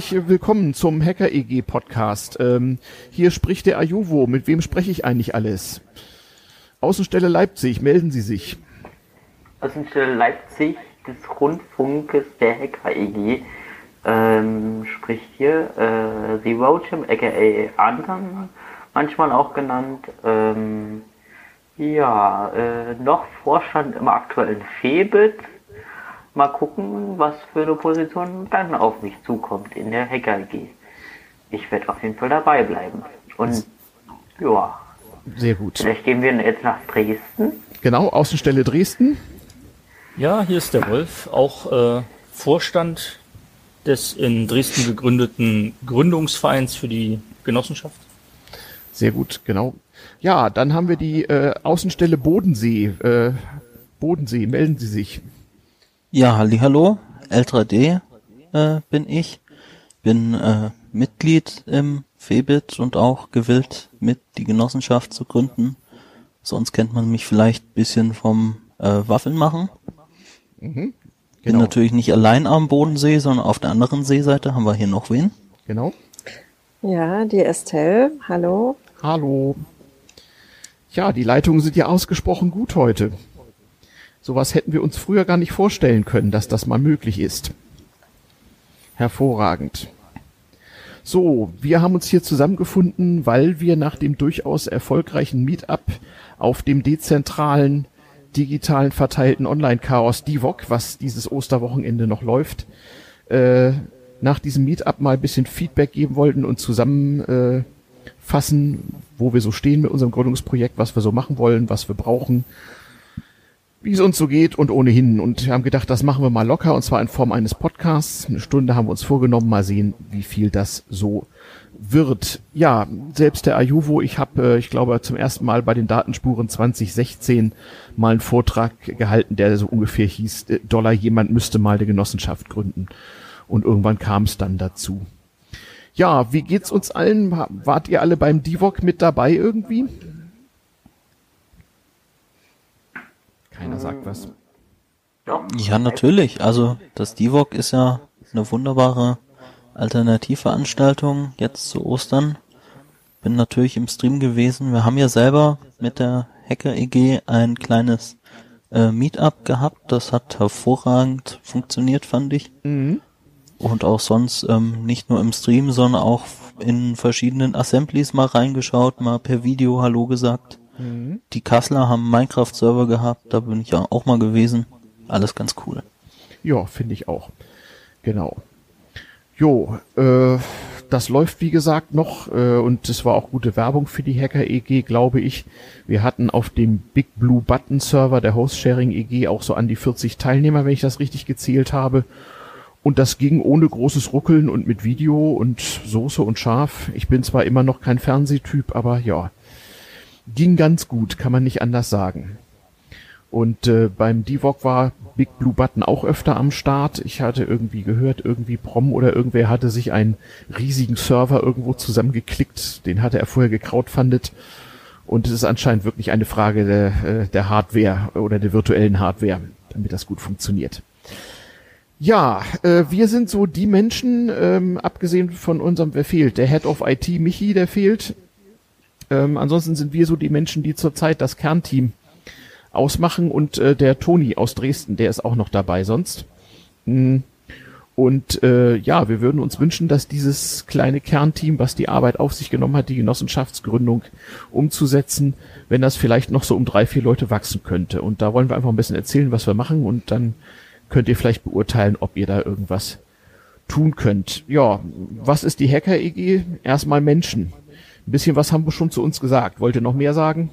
Willkommen zum Hacker EG Podcast. Ähm, hier spricht der Ajuvo. Mit wem spreche ich eigentlich alles? Außenstelle Leipzig, melden Sie sich. Außenstelle Leipzig des Rundfunkes der Hacker EG ähm, spricht hier äh, The Roachim, aka Anton, manchmal auch genannt. Ähm, ja, äh, noch Vorstand im aktuellen Febit mal gucken, was für eine Position dann auf mich zukommt in der Hacker AG. Ich werde auf jeden Fall dabei bleiben. Und ja. Sehr gut. Vielleicht gehen wir jetzt nach Dresden. Genau, Außenstelle Dresden. Ja, hier ist der Wolf, auch äh, Vorstand des in Dresden gegründeten Gründungsvereins für die Genossenschaft. Sehr gut, genau. Ja, dann haben wir die äh, Außenstelle Bodensee. Äh, Bodensee, melden Sie sich. Ja, hallo, L3D äh, bin ich, bin äh, Mitglied im Febit und auch gewillt, mit die Genossenschaft zu gründen. Sonst kennt man mich vielleicht bisschen vom äh, Waffeln machen. Mhm, genau. Bin natürlich nicht allein am Bodensee, sondern auf der anderen Seeseite haben wir hier noch wen. Genau. Ja, die Estelle, hallo. Hallo. Ja, die Leitungen sind ja ausgesprochen gut heute. Sowas hätten wir uns früher gar nicht vorstellen können, dass das mal möglich ist. Hervorragend. So, wir haben uns hier zusammengefunden, weil wir nach dem durchaus erfolgreichen Meetup auf dem dezentralen, digitalen verteilten Online-Chaos DIVOC, was dieses Osterwochenende noch läuft, äh, nach diesem Meetup mal ein bisschen Feedback geben wollten und zusammenfassen, äh, wo wir so stehen mit unserem Gründungsprojekt, was wir so machen wollen, was wir brauchen wie es uns so geht und ohnehin. Und wir haben gedacht, das machen wir mal locker und zwar in Form eines Podcasts. Eine Stunde haben wir uns vorgenommen, mal sehen, wie viel das so wird. Ja, selbst der Ayuvo, ich habe, äh, ich glaube, zum ersten Mal bei den Datenspuren 2016 mal einen Vortrag gehalten, der so ungefähr hieß, äh, Dollar, jemand müsste mal eine Genossenschaft gründen. Und irgendwann kam es dann dazu. Ja, wie geht's uns allen? Wart ihr alle beim Divok mit dabei irgendwie? Keiner sagt was. Ja, natürlich. Also das Divok ist ja eine wunderbare Alternativveranstaltung jetzt zu Ostern. Bin natürlich im Stream gewesen. Wir haben ja selber mit der Hacker EG ein kleines äh, Meetup gehabt. Das hat hervorragend funktioniert, fand ich. Mhm. Und auch sonst ähm, nicht nur im Stream, sondern auch in verschiedenen Assemblies mal reingeschaut, mal per Video Hallo gesagt. Die Kassler haben Minecraft-Server gehabt, da bin ich ja auch mal gewesen. Alles ganz cool. Ja, finde ich auch. Genau. Jo, äh, das läuft wie gesagt noch äh, und es war auch gute Werbung für die Hacker EG, glaube ich. Wir hatten auf dem Big Blue Button Server der Host Sharing EG auch so an die 40 Teilnehmer, wenn ich das richtig gezählt habe. Und das ging ohne großes Ruckeln und mit Video und Soße und Schaf. Ich bin zwar immer noch kein Fernsehtyp, aber ja, ging ganz gut, kann man nicht anders sagen. Und äh, beim Divok war Big Blue Button auch öfter am Start. Ich hatte irgendwie gehört, irgendwie Prom oder irgendwer hatte sich einen riesigen Server irgendwo zusammengeklickt. Den hatte er vorher gekrautfundet. Und es ist anscheinend wirklich eine Frage der, äh, der Hardware oder der virtuellen Hardware, damit das gut funktioniert. Ja, äh, wir sind so die Menschen, ähm, abgesehen von unserem, wer fehlt? Der Head of IT, Michi, der fehlt. Ähm, ansonsten sind wir so die Menschen, die zurzeit das Kernteam ausmachen und äh, der Toni aus Dresden, der ist auch noch dabei sonst. Mhm. Und äh, ja, wir würden uns wünschen, dass dieses kleine Kernteam, was die Arbeit auf sich genommen hat, die Genossenschaftsgründung umzusetzen, wenn das vielleicht noch so um drei, vier Leute wachsen könnte. Und da wollen wir einfach ein bisschen erzählen, was wir machen und dann könnt ihr vielleicht beurteilen, ob ihr da irgendwas tun könnt. Ja, was ist die Hacker EG? Erstmal Menschen. Ein bisschen was haben wir schon zu uns gesagt. Wollt ihr noch mehr sagen?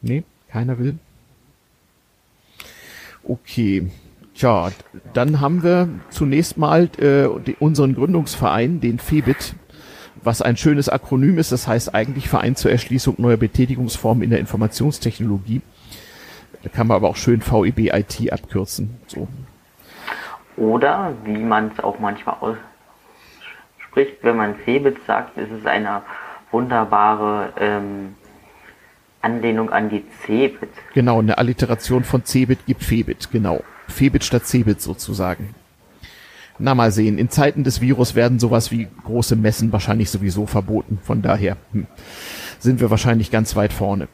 Nee, keiner will. Okay. Tja, dann haben wir zunächst mal äh, unseren Gründungsverein, den FEBIT, was ein schönes Akronym ist. Das heißt eigentlich Verein zur Erschließung neuer Betätigungsformen in der Informationstechnologie. Da kann man aber auch schön VEB IT abkürzen. So. Oder, wie man es auch manchmal spricht, wenn man Cebit sagt, ist es eine wunderbare ähm, Anlehnung an die Cebit. Genau, eine Alliteration von Cebit gibt Febit, genau. Febit statt Cebit sozusagen. Na mal sehen, in Zeiten des Virus werden sowas wie große Messen wahrscheinlich sowieso verboten. Von daher hm, sind wir wahrscheinlich ganz weit vorne.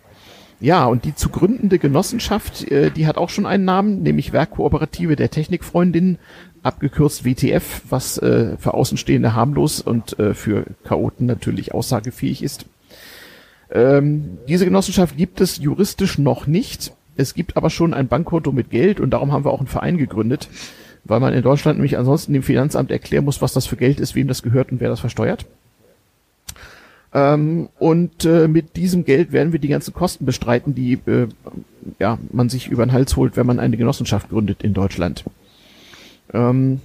Ja, und die zu gründende Genossenschaft, äh, die hat auch schon einen Namen, nämlich Werkkooperative der Technikfreundinnen, abgekürzt WTF, was äh, für Außenstehende harmlos und äh, für Chaoten natürlich aussagefähig ist. Ähm, diese Genossenschaft gibt es juristisch noch nicht. Es gibt aber schon ein Bankkonto mit Geld und darum haben wir auch einen Verein gegründet, weil man in Deutschland nämlich ansonsten dem Finanzamt erklären muss, was das für Geld ist, wem das gehört und wer das versteuert. Ähm, und äh, mit diesem Geld werden wir die ganzen Kosten bestreiten, die äh, ja, man sich über den Hals holt, wenn man eine Genossenschaft gründet in Deutschland. Ähm,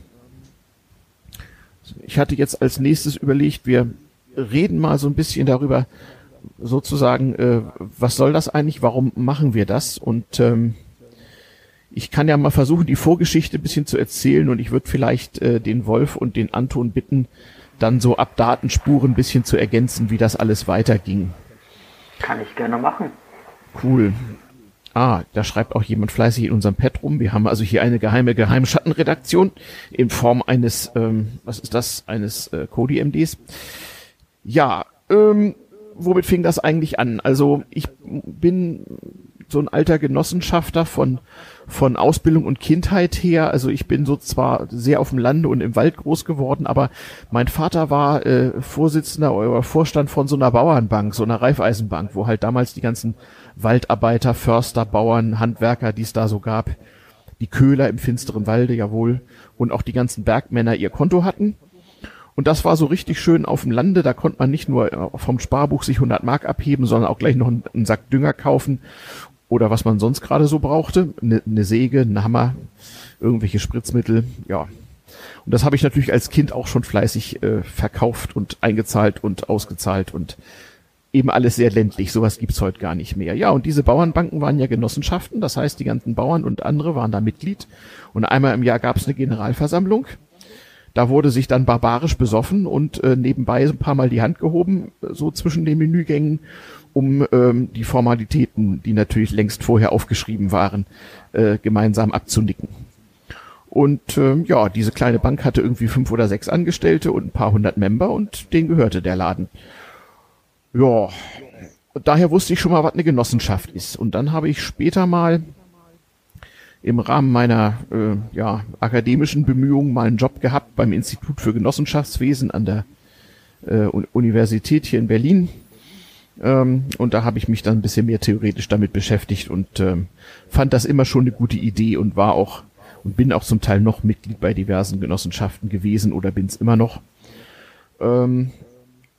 ich hatte jetzt als nächstes überlegt, wir reden mal so ein bisschen darüber, sozusagen, äh, was soll das eigentlich, warum machen wir das? Und ähm, ich kann ja mal versuchen, die Vorgeschichte ein bisschen zu erzählen und ich würde vielleicht äh, den Wolf und den Anton bitten, dann so ab Datenspuren ein bisschen zu ergänzen, wie das alles weiterging. Kann ich gerne machen. Cool. Ah, da schreibt auch jemand fleißig in unserem Pad rum. Wir haben also hier eine geheime Geheimschattenredaktion in Form eines, ähm, was ist das, eines äh, Kodi-MDs. Ja, ähm, womit fing das eigentlich an? Also ich bin so ein alter Genossenschafter von von Ausbildung und Kindheit her. Also ich bin so zwar sehr auf dem Lande und im Wald groß geworden, aber mein Vater war äh, Vorsitzender oder Vorstand von so einer Bauernbank, so einer Reifeisenbank, wo halt damals die ganzen Waldarbeiter, Förster, Bauern, Handwerker, die es da so gab, die Köhler im finsteren Walde, jawohl, und auch die ganzen Bergmänner ihr Konto hatten. Und das war so richtig schön auf dem Lande. Da konnte man nicht nur äh, vom Sparbuch sich 100 Mark abheben, sondern auch gleich noch einen, Sack Dünger kaufen oder was man sonst gerade so brauchte. Eine, eine Säge, ein Hammer, irgendwelche Spritzmittel, ja. Und das habe ich natürlich als Kind auch schon fleißig äh, verkauft und eingezahlt und ausgezahlt und eben alles sehr ländlich. Sowas gibt's heute gar nicht mehr. Ja, und diese Bauernbanken waren ja Genossenschaften. Das heißt, die ganzen Bauern und andere waren da Mitglied. Und einmal im Jahr gab's eine Generalversammlung. Da wurde sich dann barbarisch besoffen und äh, nebenbei ein paar Mal die Hand gehoben, so zwischen den Menügängen um ähm, die Formalitäten, die natürlich längst vorher aufgeschrieben waren, äh, gemeinsam abzunicken. Und ähm, ja, diese kleine Bank hatte irgendwie fünf oder sechs Angestellte und ein paar hundert Member und denen gehörte der Laden. Ja, daher wusste ich schon mal, was eine Genossenschaft ist. Und dann habe ich später mal im Rahmen meiner äh, ja, akademischen Bemühungen mal einen Job gehabt beim Institut für Genossenschaftswesen an der äh, Universität hier in Berlin ähm, und da habe ich mich dann ein bisschen mehr theoretisch damit beschäftigt und ähm, fand das immer schon eine gute Idee und war auch und bin auch zum Teil noch Mitglied bei diversen Genossenschaften gewesen oder bin es immer noch. Ähm,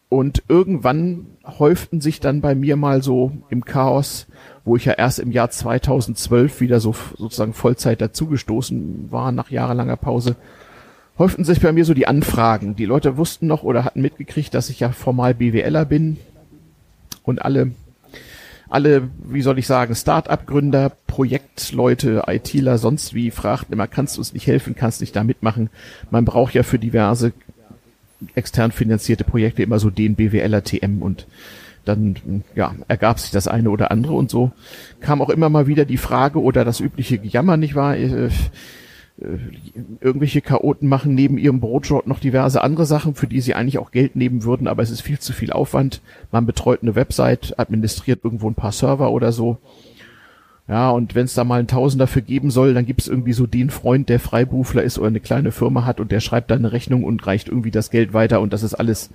und irgendwann häuften sich dann bei mir mal so im Chaos, wo ich ja erst im Jahr 2012 wieder so sozusagen Vollzeit dazugestoßen war nach jahrelanger Pause, häuften sich bei mir so die Anfragen. Die Leute wussten noch oder hatten mitgekriegt, dass ich ja formal BWLer bin, und alle, alle, wie soll ich sagen, Start-up-Gründer, Projektleute, ITler, sonst wie fragten immer, kannst du uns nicht helfen, kannst nicht da mitmachen? Man braucht ja für diverse extern finanzierte Projekte immer so den BWLer TM und dann ja, ergab sich das eine oder andere und so kam auch immer mal wieder die Frage oder das übliche Gejammer, nicht wahr? Äh, irgendwelche Chaoten machen neben ihrem Brotjob noch diverse andere Sachen, für die sie eigentlich auch Geld nehmen würden, aber es ist viel zu viel Aufwand. Man betreut eine Website, administriert irgendwo ein paar Server oder so. Ja, und wenn es da mal einen Tausender für geben soll, dann gibt es irgendwie so den Freund, der Freiberufler ist oder eine kleine Firma hat und der schreibt dann eine Rechnung und reicht irgendwie das Geld weiter und das ist alles,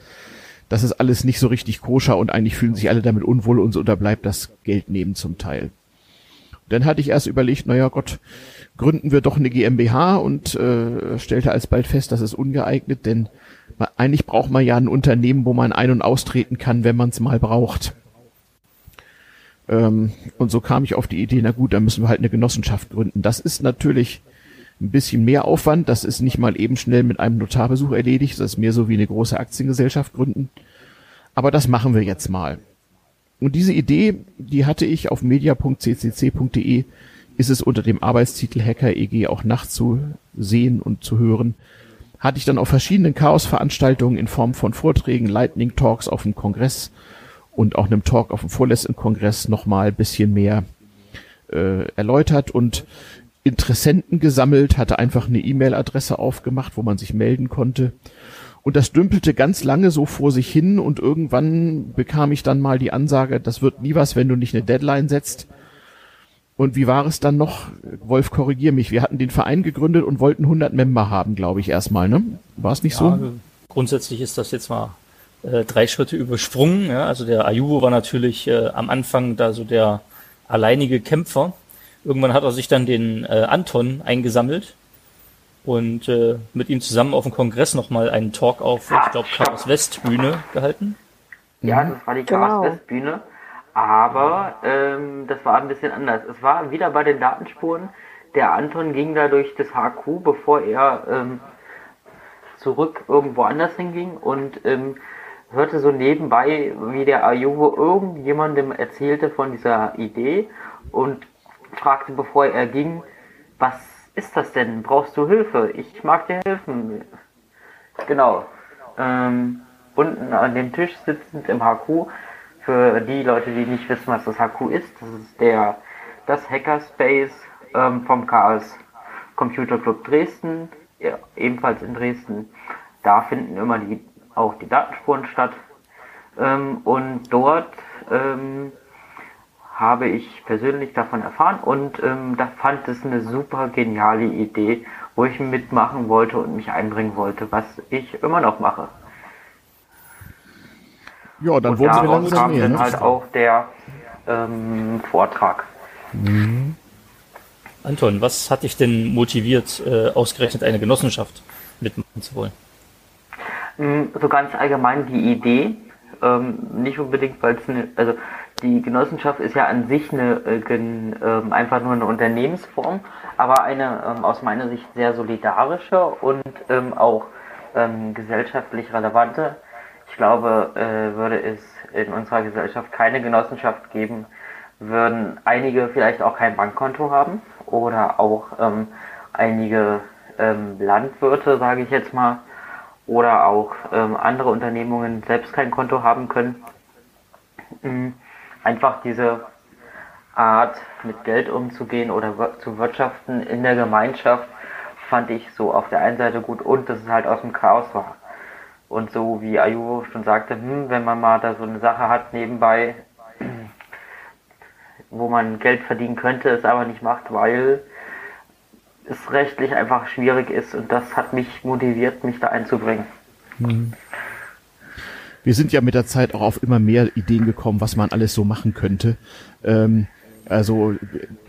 das ist alles nicht so richtig koscher und eigentlich fühlen sich alle damit unwohl und so, da bleibt das Geld neben zum Teil. Dann hatte ich erst überlegt, naja Gott, gründen wir doch eine GmbH und äh, stellte alsbald fest, das ist ungeeignet, denn eigentlich braucht man ja ein Unternehmen, wo man ein- und austreten kann, wenn man es mal braucht. Ähm, und so kam ich auf die Idee, na gut, dann müssen wir halt eine Genossenschaft gründen. Das ist natürlich ein bisschen mehr Aufwand, das ist nicht mal eben schnell mit einem Notarbesuch erledigt, das ist mehr so wie eine große Aktiengesellschaft gründen. Aber das machen wir jetzt mal. Und diese Idee, die hatte ich auf media.ccc.de ist es unter dem Arbeitstitel Hacker EG auch nachzusehen und zu hören. Hatte ich dann auf verschiedenen Chaos-Veranstaltungen in Form von Vorträgen, Lightning Talks auf dem Kongress und auch einem Talk auf dem vorletzten Kongress nochmal ein bisschen mehr äh, erläutert und Interessenten gesammelt, hatte einfach eine E-Mail-Adresse aufgemacht, wo man sich melden konnte. Und das dümpelte ganz lange so vor sich hin und irgendwann bekam ich dann mal die Ansage, das wird nie was, wenn du nicht eine Deadline setzt. Und wie war es dann noch? Wolf, korrigier mich. Wir hatten den Verein gegründet und wollten 100 Member haben, glaube ich, erstmal, ne? War es nicht ja, so? Grundsätzlich ist das jetzt mal äh, drei Schritte übersprungen. Ja? Also der Ayubo war natürlich äh, am Anfang da so der alleinige Kämpfer. Irgendwann hat er sich dann den äh, Anton eingesammelt und äh, mit ihm zusammen auf dem Kongress nochmal einen Talk auf, ich glaube, Chaos West Bühne gehalten. Ja, mhm. das war die Chaos genau. West Bühne, aber ähm, das war ein bisschen anders. Es war wieder bei den Datenspuren. Der Anton ging da durch das HQ, bevor er ähm, zurück irgendwo anders hinging und ähm, hörte so nebenbei, wie der Ayuvo irgendjemandem erzählte von dieser Idee und fragte, bevor er ging, was ist das denn? Brauchst du Hilfe? Ich mag dir helfen. Genau. Ähm, unten an dem Tisch sitzend im HQ, für die Leute, die nicht wissen, was das HQ ist, das ist der das Hackerspace ähm, vom Chaos Computer Club Dresden, ja, ebenfalls in Dresden. Da finden immer die auch die Datenspuren statt. Ähm, und dort ähm, habe ich persönlich davon erfahren und ähm, da fand es eine super geniale Idee, wo ich mitmachen wollte und mich einbringen wollte, was ich immer noch mache. Ja, dann wurde es langsam kam mehr, dann ne? halt auch der ähm, Vortrag. Mhm. Anton, was hat dich denn motiviert, äh, ausgerechnet eine Genossenschaft mitmachen zu wollen? Mm, so ganz allgemein die Idee, ähm, nicht unbedingt, weil es eine, also die Genossenschaft ist ja an sich eine, äh, äh, einfach nur eine Unternehmensform, aber eine ähm, aus meiner Sicht sehr solidarische und ähm, auch ähm, gesellschaftlich relevante. Ich glaube, äh, würde es in unserer Gesellschaft keine Genossenschaft geben, würden einige vielleicht auch kein Bankkonto haben oder auch ähm, einige ähm, Landwirte, sage ich jetzt mal, oder auch ähm, andere Unternehmungen selbst kein Konto haben können. Mhm einfach diese Art, mit Geld umzugehen oder zu wirtschaften in der Gemeinschaft, fand ich so auf der einen Seite gut und dass es halt aus dem Chaos war. Und so wie Ayuvo schon sagte, hm, wenn man mal da so eine Sache hat nebenbei, wo man Geld verdienen könnte, es aber nicht macht, weil es rechtlich einfach schwierig ist und das hat mich motiviert, mich da einzubringen. Mhm wir sind ja mit der Zeit auch auf immer mehr Ideen gekommen, was man alles so machen könnte. Ähm, also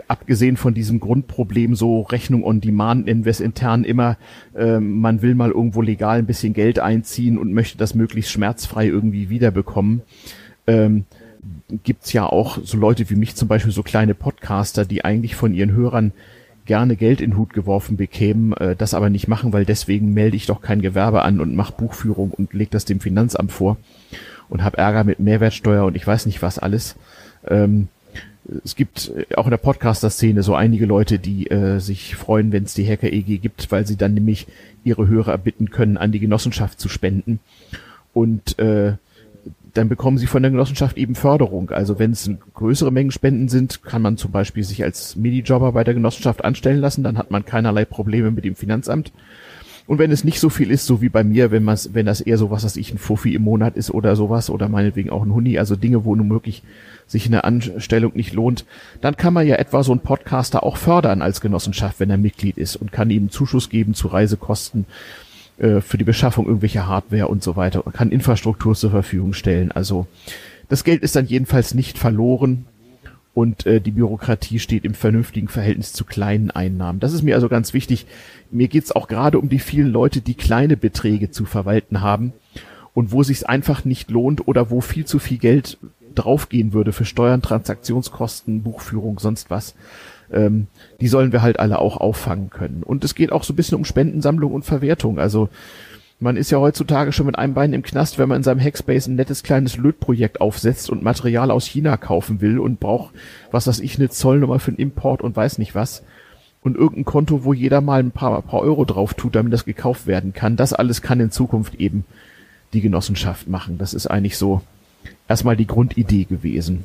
abgesehen von diesem Grundproblem, so Rechnung on Demand nennen wir intern immer, äh, man will mal irgendwo legal ein bisschen Geld einziehen und möchte das möglichst schmerzfrei irgendwie wiederbekommen. Ähm, gibt's ja auch so Leute wie mich zum Beispiel, so kleine Podcaster, die eigentlich von ihren Hörern gerne Geld in den Hut geworfen bekämen, äh, das aber nicht machen, weil deswegen melde ich doch kein Gewerbe an und mache Buchführung und leg das dem Finanzamt vor und habe Ärger mit Mehrwertsteuer und ich weiß nicht was alles. Ähm, es gibt äh, auch in der Podcaster-Szene so einige Leute, die äh, sich freuen, wenn es die Hacker-EG gibt, weil sie dann nämlich ihre Hörer bitten können, an die Genossenschaft zu spenden. Und äh, dann bekommen sie von der Genossenschaft eben Förderung. Also wenn es größere Mengen Spenden sind, kann man zum Beispiel sich als Minijobber bei der Genossenschaft anstellen lassen, dann hat man keinerlei Probleme mit dem Finanzamt. Und wenn es nicht so viel ist, so wie bei mir, wenn man wenn das eher so was, was ich ein Fuffi im Monat ist oder sowas oder meinetwegen auch ein Huni, also Dinge, wo nun wirklich sich eine Anstellung nicht lohnt, dann kann man ja etwa so einen Podcaster auch fördern als Genossenschaft, wenn er Mitglied ist und kann ihm Zuschuss geben zu Reisekosten äh, für die Beschaffung irgendwelcher Hardware und so weiter, kann Infrastruktur zur Verfügung stellen. Also das Geld ist dann jedenfalls nicht verloren und äh, die Bürokratie steht im vernünftigen Verhältnis zu kleinen Einnahmen. Das ist mir also ganz wichtig. Mir geht's auch gerade um die vielen Leute, die kleine Beträge zu verwalten haben und wo sich's einfach nicht lohnt oder wo viel zu viel Geld draufgehen würde für Steuern, Transaktionskosten, Buchführung, sonst was ähm, die sollen wir halt alle auch auffangen können. Und es geht auch so ein bisschen um Spendensammlung und Verwertung. Also man ist ja heutzutage schon mit einem Bein im Knast, wenn man in seinem Hackspace ein nettes kleines Lötprojekt aufsetzt und Material aus China kaufen will und braucht, was weiß ich, eine Zollnummer für den Import und weiß nicht was. Und irgendein Konto, wo jeder mal ein paar, paar Euro drauf tut, damit das gekauft werden kann. Das alles kann in Zukunft eben die Genossenschaft machen. Das ist eigentlich so erstmal die Grundidee gewesen.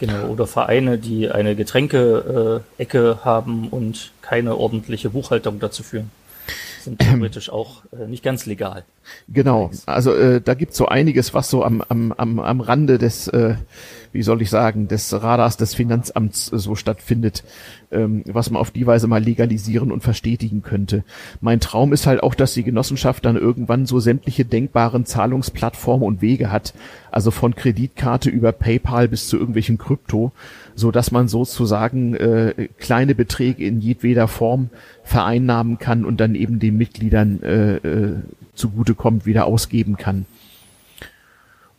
Genau, oder Vereine, die eine Getränke-Ecke haben und keine ordentliche Buchhaltung dazu führen. Sind theoretisch auch äh, nicht ganz legal. Genau, also äh, da gibt's so einiges, was so am, am, am, am Rande des, äh, wie soll ich sagen, des Radars des Finanzamts äh, so stattfindet, ähm, was man auf die Weise mal legalisieren und verstetigen könnte. Mein Traum ist halt auch, dass die Genossenschaft dann irgendwann so sämtliche denkbaren Zahlungsplattformen und Wege hat, also von Kreditkarte über PayPal bis zu irgendwelchen Krypto, so dass man sozusagen äh, kleine Beträge in jedweder Form vereinnahmen kann und dann eben den Mitgliedern äh, äh, zugutekommt, wieder ausgeben kann.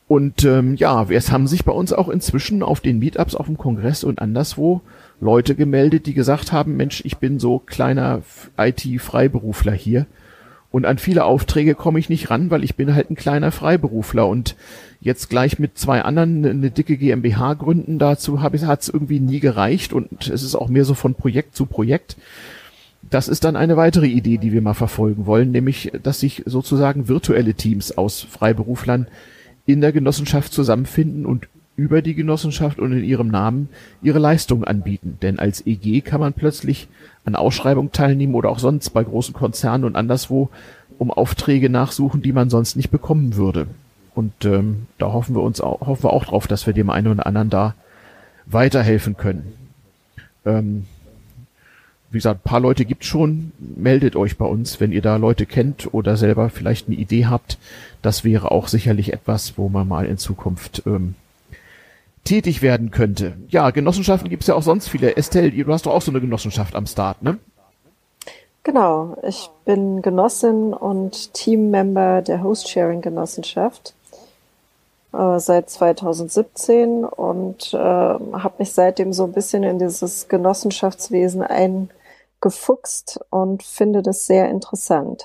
Und ähm, ja, es haben sich bei uns auch inzwischen auf den Meetups, auf dem Kongress und anderswo Leute gemeldet, die gesagt haben, Mensch, ich bin so kleiner IT-Freiberufler hier. Und an viele Aufträge komme ich nicht ran, weil ich bin halt ein kleiner Freiberufler. Und jetzt gleich mit zwei anderen eine dicke GmbH gründen, dazu hat es irgendwie nie gereicht. Und es ist auch mehr so von Projekt zu Projekt. Das ist dann eine weitere Idee, die wir mal verfolgen wollen, nämlich, dass sich sozusagen virtuelle Teams aus Freiberuflern in der Genossenschaft zusammenfinden und über die Genossenschaft und in ihrem Namen ihre Leistungen anbieten. Denn als EG kann man plötzlich an Ausschreibungen teilnehmen oder auch sonst bei großen Konzernen und anderswo um Aufträge nachsuchen, die man sonst nicht bekommen würde. Und ähm, da hoffen wir uns auch, hoffen wir auch drauf, dass wir dem einen oder anderen da weiterhelfen können. Ähm, wie gesagt, ein paar Leute gibt schon. Meldet euch bei uns, wenn ihr da Leute kennt oder selber vielleicht eine Idee habt. Das wäre auch sicherlich etwas, wo man mal in Zukunft ähm, tätig werden könnte. Ja, Genossenschaften gibt es ja auch sonst viele. Estelle, du hast doch auch so eine Genossenschaft am Start, ne? Genau, ich bin Genossin und Teammember der Host-Sharing-Genossenschaft äh, seit 2017 und äh, habe mich seitdem so ein bisschen in dieses Genossenschaftswesen ein gefuchst und finde das sehr interessant.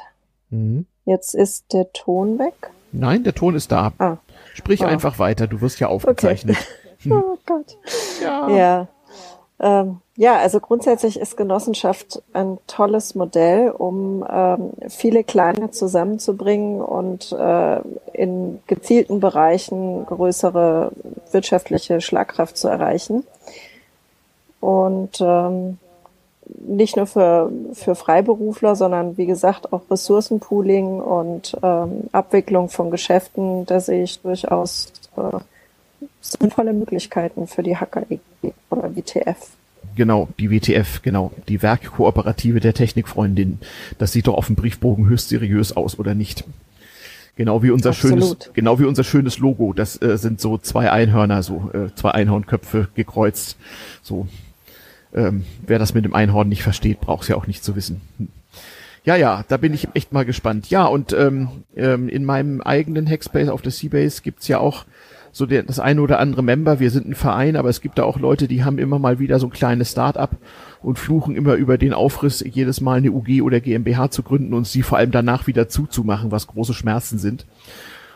Mhm. Jetzt ist der Ton weg. Nein, der Ton ist da. Ah. Sprich ah. einfach weiter, du wirst ja aufgezeichnet. Okay. oh Gott. Ja. Ja. Ähm, ja, also grundsätzlich ist Genossenschaft ein tolles Modell, um ähm, viele Kleine zusammenzubringen und äh, in gezielten Bereichen größere wirtschaftliche Schlagkraft zu erreichen. Und ähm, nicht nur für, für Freiberufler, sondern wie gesagt auch Ressourcenpooling und ähm, Abwicklung von Geschäften, da sehe ich durchaus äh, sinnvolle Möglichkeiten für die HKEG oder WTF. Genau, die WTF, genau, die Werkkooperative der Technikfreundin. Das sieht doch auf dem Briefbogen höchst seriös aus, oder nicht? Genau wie unser Absolut. schönes, genau wie unser schönes Logo. Das äh, sind so zwei Einhörner, so äh, zwei Einhornköpfe gekreuzt. So ähm, wer das mit dem Einhorn nicht versteht, braucht es ja auch nicht zu wissen. Hm. Ja, ja, da bin ich echt mal gespannt. Ja, und ähm, ähm, in meinem eigenen Hackspace auf der Seabase gibt's ja auch so der, das eine oder andere Member. Wir sind ein Verein, aber es gibt da auch Leute, die haben immer mal wieder so ein kleines Start-up und fluchen immer über den Aufriss, jedes Mal eine UG oder GmbH zu gründen und sie vor allem danach wieder zuzumachen, was große Schmerzen sind.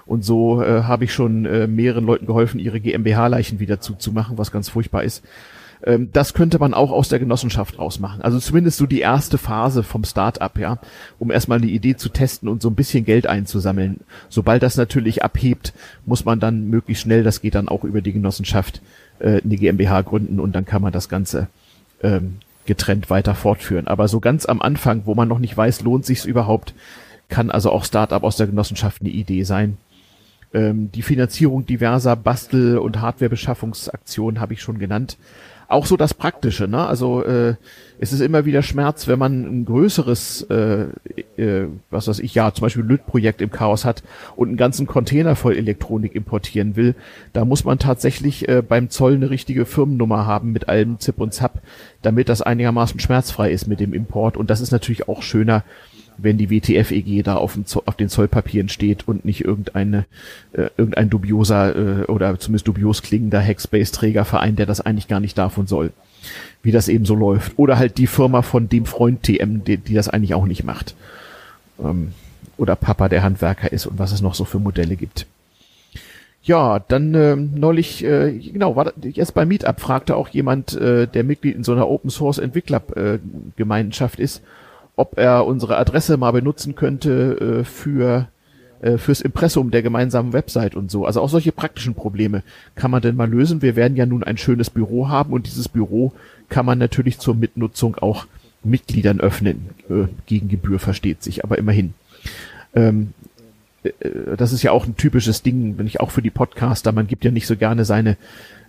Und so äh, habe ich schon äh, mehreren Leuten geholfen, ihre GmbH-Leichen wieder zuzumachen, was ganz furchtbar ist. Ähm, das könnte man auch aus der Genossenschaft rausmachen. Also zumindest so die erste Phase vom Start-up, ja, um erstmal eine Idee zu testen und so ein bisschen Geld einzusammeln. Sobald das natürlich abhebt, muss man dann möglichst schnell, das geht dann auch über die Genossenschaft, äh, eine GmbH gründen und dann kann man das Ganze ähm, getrennt weiter fortführen. Aber so ganz am Anfang, wo man noch nicht weiß, lohnt sich's überhaupt, kann also auch Start-up aus der Genossenschaft eine Idee sein. Ähm, die Finanzierung diverser Bastel- und Hardwarebeschaffungsaktionen habe ich schon genannt auch so das Praktische, ne? Also äh, es ist immer wieder Schmerz, wenn man ein größeres, äh, äh, was weiß ich, ja, zum Beispiel Lötprojekt im Chaos hat und einen ganzen Container voll Elektronik importieren will. Da muss man tatsächlich äh, beim Zoll eine richtige Firmennummer haben mit allem Zip und Zap, damit das einigermaßen schmerzfrei ist mit dem Import. Und das ist natürlich auch schöner, wenn die WTF-EG da auf, auf, den Zollpapieren steht und nicht irgendeine, äh, irgendein dubioser äh, oder zumindest dubios klingender Hackspace-Trägerverein, der das eigentlich gar nicht und soll. Wie das eben so läuft. Oder halt die Firma von dem Freund TM, die, die das eigentlich auch nicht macht. Ähm, oder Papa, der Handwerker ist und was es noch so für Modelle gibt. Ja, dann äh, neulich, äh, genau, war jetzt bei Meetup fragte auch jemand, äh, der Mitglied in so einer Open Source Entwickler äh, Gemeinschaft ist, ob er unsere Adresse mal benutzen könnte äh, für äh, fürs Impressum der gemeinsamen Website und so. Also auch solche praktischen Probleme kann man denn mal lösen. Wir werden ja nun ein schönes Büro haben und dieses Büro kann man natürlich zur Mitnutzung auch Mitgliedern öffnen. Äh, gegen Gebühr versteht sich, aber immerhin. Ähm, äh, das ist ja auch ein typisches Ding, wenn ich auch für die Podcaster, man gibt ja nicht so gerne seine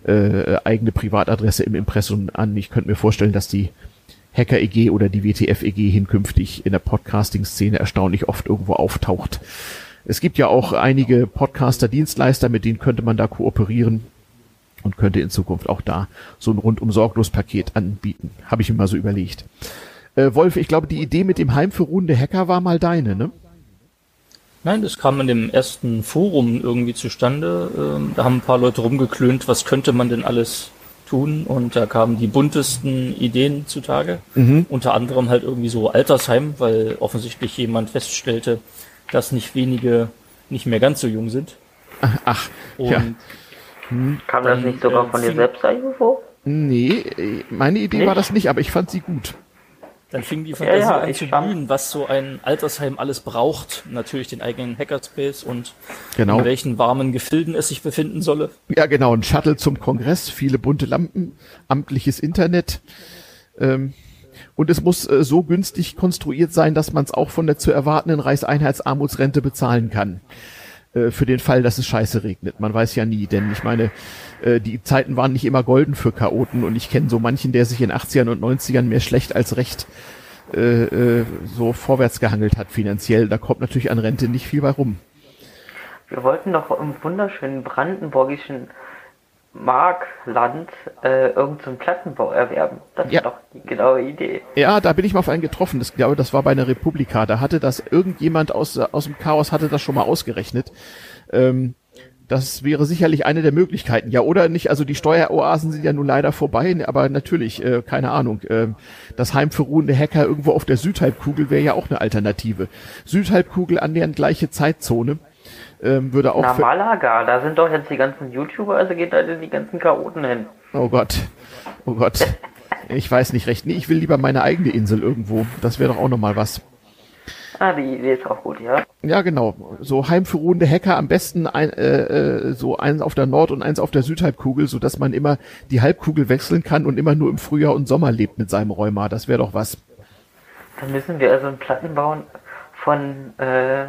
äh, eigene Privatadresse im Impressum an. Ich könnte mir vorstellen, dass die Hacker-EG oder die WTF-EG hinkünftig in der Podcasting-Szene erstaunlich oft irgendwo auftaucht. Es gibt ja auch einige Podcaster-Dienstleister, mit denen könnte man da kooperieren und könnte in Zukunft auch da so ein rundum sorglos Paket anbieten. Habe ich mir mal so überlegt. Äh, Wolf, ich glaube, die Idee mit dem Heim für ruhende Hacker war mal deine, ne? Nein, das kam in dem ersten Forum irgendwie zustande. Ähm, da haben ein paar Leute rumgeklönt, was könnte man denn alles tun und da kamen die buntesten Ideen zutage. Mhm. Unter anderem halt irgendwie so Altersheim, weil offensichtlich jemand feststellte, dass nicht wenige nicht mehr ganz so jung sind. Ach, und ja. Hm. Kam das nicht sogar äh, von dir selbst irgendwo? Nee, meine Idee nicht? war das nicht, aber ich fand sie gut. Dann fing die Fantasie ja, ja, an zu blühen, was so ein Altersheim alles braucht. Natürlich den eigenen Hackerspace und genau. in welchen warmen Gefilden es sich befinden solle. Ja, genau. Ein Shuttle zum Kongress, viele bunte Lampen, amtliches Internet. Ähm, und es muss äh, so günstig konstruiert sein, dass man es auch von der zu erwartenden Reichseinheitsarmutsrente bezahlen kann. Äh, für den Fall, dass es scheiße regnet. Man weiß ja nie, denn ich meine, äh, die Zeiten waren nicht immer golden für Chaoten und ich kenne so manchen, der sich in 80ern und 90ern mehr schlecht als recht äh, äh, so vorwärts gehangelt hat finanziell. Da kommt natürlich an Rente nicht viel bei rum. Wir wollten doch im wunderschönen brandenburgischen Markland äh, irgendeinen so Plattenbau erwerben. Das ja. ist doch die genaue Idee. Ja, da bin ich mal auf einen getroffen. Das, glaube, das war bei einer Republika. Da hatte das irgendjemand aus, aus dem Chaos hatte das schon mal ausgerechnet. Ähm, das wäre sicherlich eine der Möglichkeiten. Ja, oder nicht? Also die Steueroasen sind ja nun leider vorbei, aber natürlich, äh, keine Ahnung. Äh, das Heim für ruhende Hacker irgendwo auf der Südhalbkugel wäre ja auch eine Alternative. Südhalbkugel annähernd gleiche Zeitzone. Ähm, würde auch. Na, Malaga, da sind doch jetzt die ganzen YouTuber, also geht da die ganzen Chaoten hin. Oh Gott. Oh Gott. ich weiß nicht recht. Nee, ich will lieber meine eigene Insel irgendwo. Das wäre doch auch nochmal was. Ah, die Idee ist auch gut, ja. Ja, genau. So heimführende Hacker am besten ein, äh, äh, so eins auf der Nord- und eins auf der Südhalbkugel, so dass man immer die Halbkugel wechseln kann und immer nur im Frühjahr und Sommer lebt mit seinem Rheuma. Das wäre doch was. Dann müssen wir also einen Platten bauen von äh,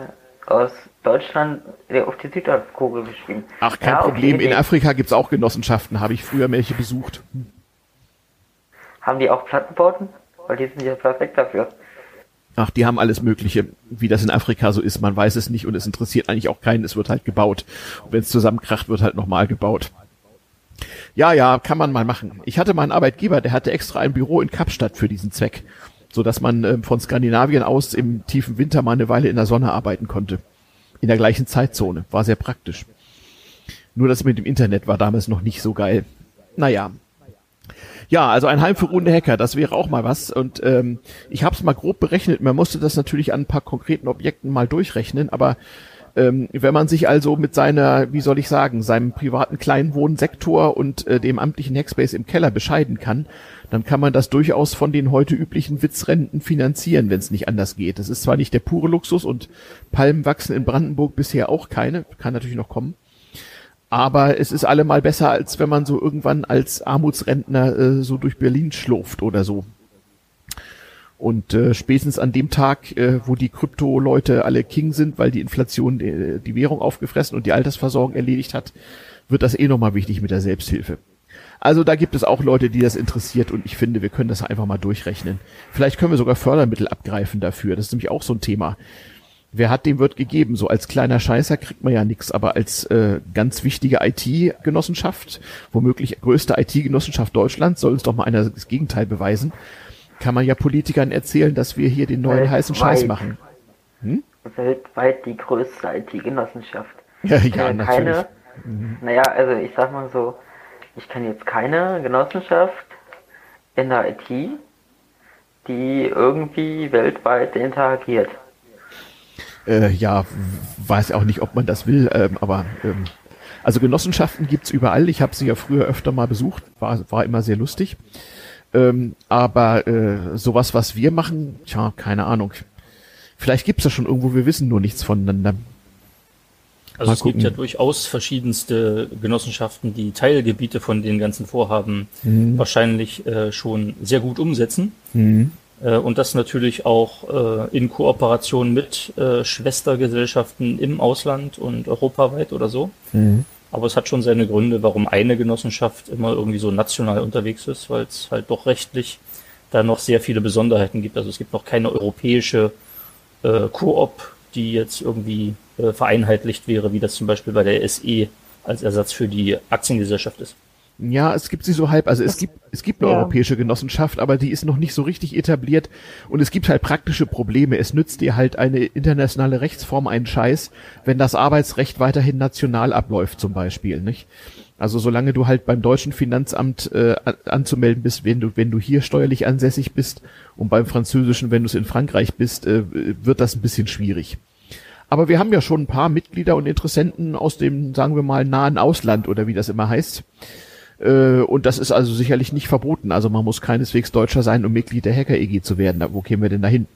aus Deutschland der auf die Südhalbkugel geschrieben. Ach, kein ja, Problem. In Afrika gibt's auch Genossenschaften. Habe ich früher welche besucht. Haben die auch Plattenbauten? Weil die sind ja perfekt dafür. Ach, die haben alles Mögliche, wie das in Afrika so ist. Man weiß es nicht und es interessiert eigentlich auch keinen. Es wird halt gebaut. Und wenn es zusammenkracht, wird halt nochmal gebaut. Ja, ja, kann man mal machen. Ich hatte mal einen Arbeitgeber, der hatte extra ein Büro in Kapstadt für diesen Zweck, so dass man äh, von Skandinavien aus im tiefen Winter mal eine Weile in der Sonne arbeiten konnte. In der gleichen Zeitzone. War sehr praktisch. Nur das mit dem Internet war damals noch nicht so geil. Naja, ja, also ein Heim für runde Hacker, das wäre auch mal was. Und ähm, ich habe es mal grob berechnet. Man musste das natürlich an ein paar konkreten Objekten mal durchrechnen, aber ähm, wenn man sich also mit seiner, wie soll ich sagen, seinem privaten Kleinwohnsektor und äh, dem amtlichen Hackspace im Keller bescheiden kann, dann kann man das durchaus von den heute üblichen Witzrenten finanzieren, wenn es nicht anders geht. Das ist zwar nicht der pure Luxus und Palmen wachsen in Brandenburg bisher auch keine, kann natürlich noch kommen. Aber es ist allemal besser, als wenn man so irgendwann als Armutsrentner äh, so durch Berlin schlurft oder so. Und äh, spätestens an dem Tag, äh, wo die Krypto-Leute alle King sind, weil die Inflation äh, die Währung aufgefressen und die Altersversorgung erledigt hat, wird das eh nochmal wichtig mit der Selbsthilfe. Also da gibt es auch Leute, die das interessiert und ich finde, wir können das einfach mal durchrechnen. Vielleicht können wir sogar Fördermittel abgreifen dafür. Das ist nämlich auch so ein Thema wer hat, dem wird gegeben. So als kleiner Scheißer kriegt man ja nichts, aber als äh, ganz wichtige IT-Genossenschaft, womöglich größte IT-Genossenschaft Deutschlands, soll uns doch mal einer das Gegenteil beweisen, kann man ja Politikern erzählen, dass wir hier den neuen Weltweit. heißen Scheiß machen. Hm? Weltweit die größte IT-Genossenschaft. Ja, ja, natürlich. Keine, mhm. Naja, also ich sag mal so, ich kenne jetzt keine Genossenschaft in der IT, die irgendwie weltweit interagiert. Äh, ja, weiß auch nicht, ob man das will, ähm, aber ähm, also Genossenschaften gibt's überall. Ich habe sie ja früher öfter mal besucht, war, war immer sehr lustig. Ähm, aber äh, sowas, was wir machen, tja, keine Ahnung. Vielleicht gibt's das schon irgendwo, wir wissen nur nichts voneinander. Also es gibt ja durchaus verschiedenste Genossenschaften, die Teilgebiete von den ganzen Vorhaben mhm. wahrscheinlich äh, schon sehr gut umsetzen. Mhm. Äh, und das natürlich auch äh, in Kooperation mit äh, Schwestergesellschaften im Ausland und europaweit oder so. Mhm. Aber es hat schon seine Gründe, warum eine Genossenschaft immer irgendwie so national unterwegs ist, weil es halt doch rechtlich da noch sehr viele Besonderheiten gibt. Also es gibt noch keine europäische äh, Koop, die jetzt irgendwie äh, vereinheitlicht wäre, wie das zum Beispiel bei der SE als Ersatz für die Aktiengesellschaft ist. Ja, es gibt sie so halb. Also es gibt es gibt eine ja. europäische Genossenschaft, aber die ist noch nicht so richtig etabliert und es gibt halt praktische Probleme. Es nützt dir halt eine internationale Rechtsform einen Scheiß, wenn das Arbeitsrecht weiterhin national abläuft zum Beispiel, nicht? Also solange du halt beim deutschen Finanzamt äh, anzumelden bist, wenn du wenn du hier steuerlich ansässig bist und beim französischen, wenn du es in Frankreich bist, äh, wird das ein bisschen schwierig. Aber wir haben ja schon ein paar Mitglieder und Interessenten aus dem, sagen wir mal, nahen Ausland oder wie das immer heißt. Äh, und das ist also sicherlich nicht verboten. Also man muss keineswegs Deutscher sein, um Mitglied der Hacker EG zu werden. Wo kämen wir denn dahin?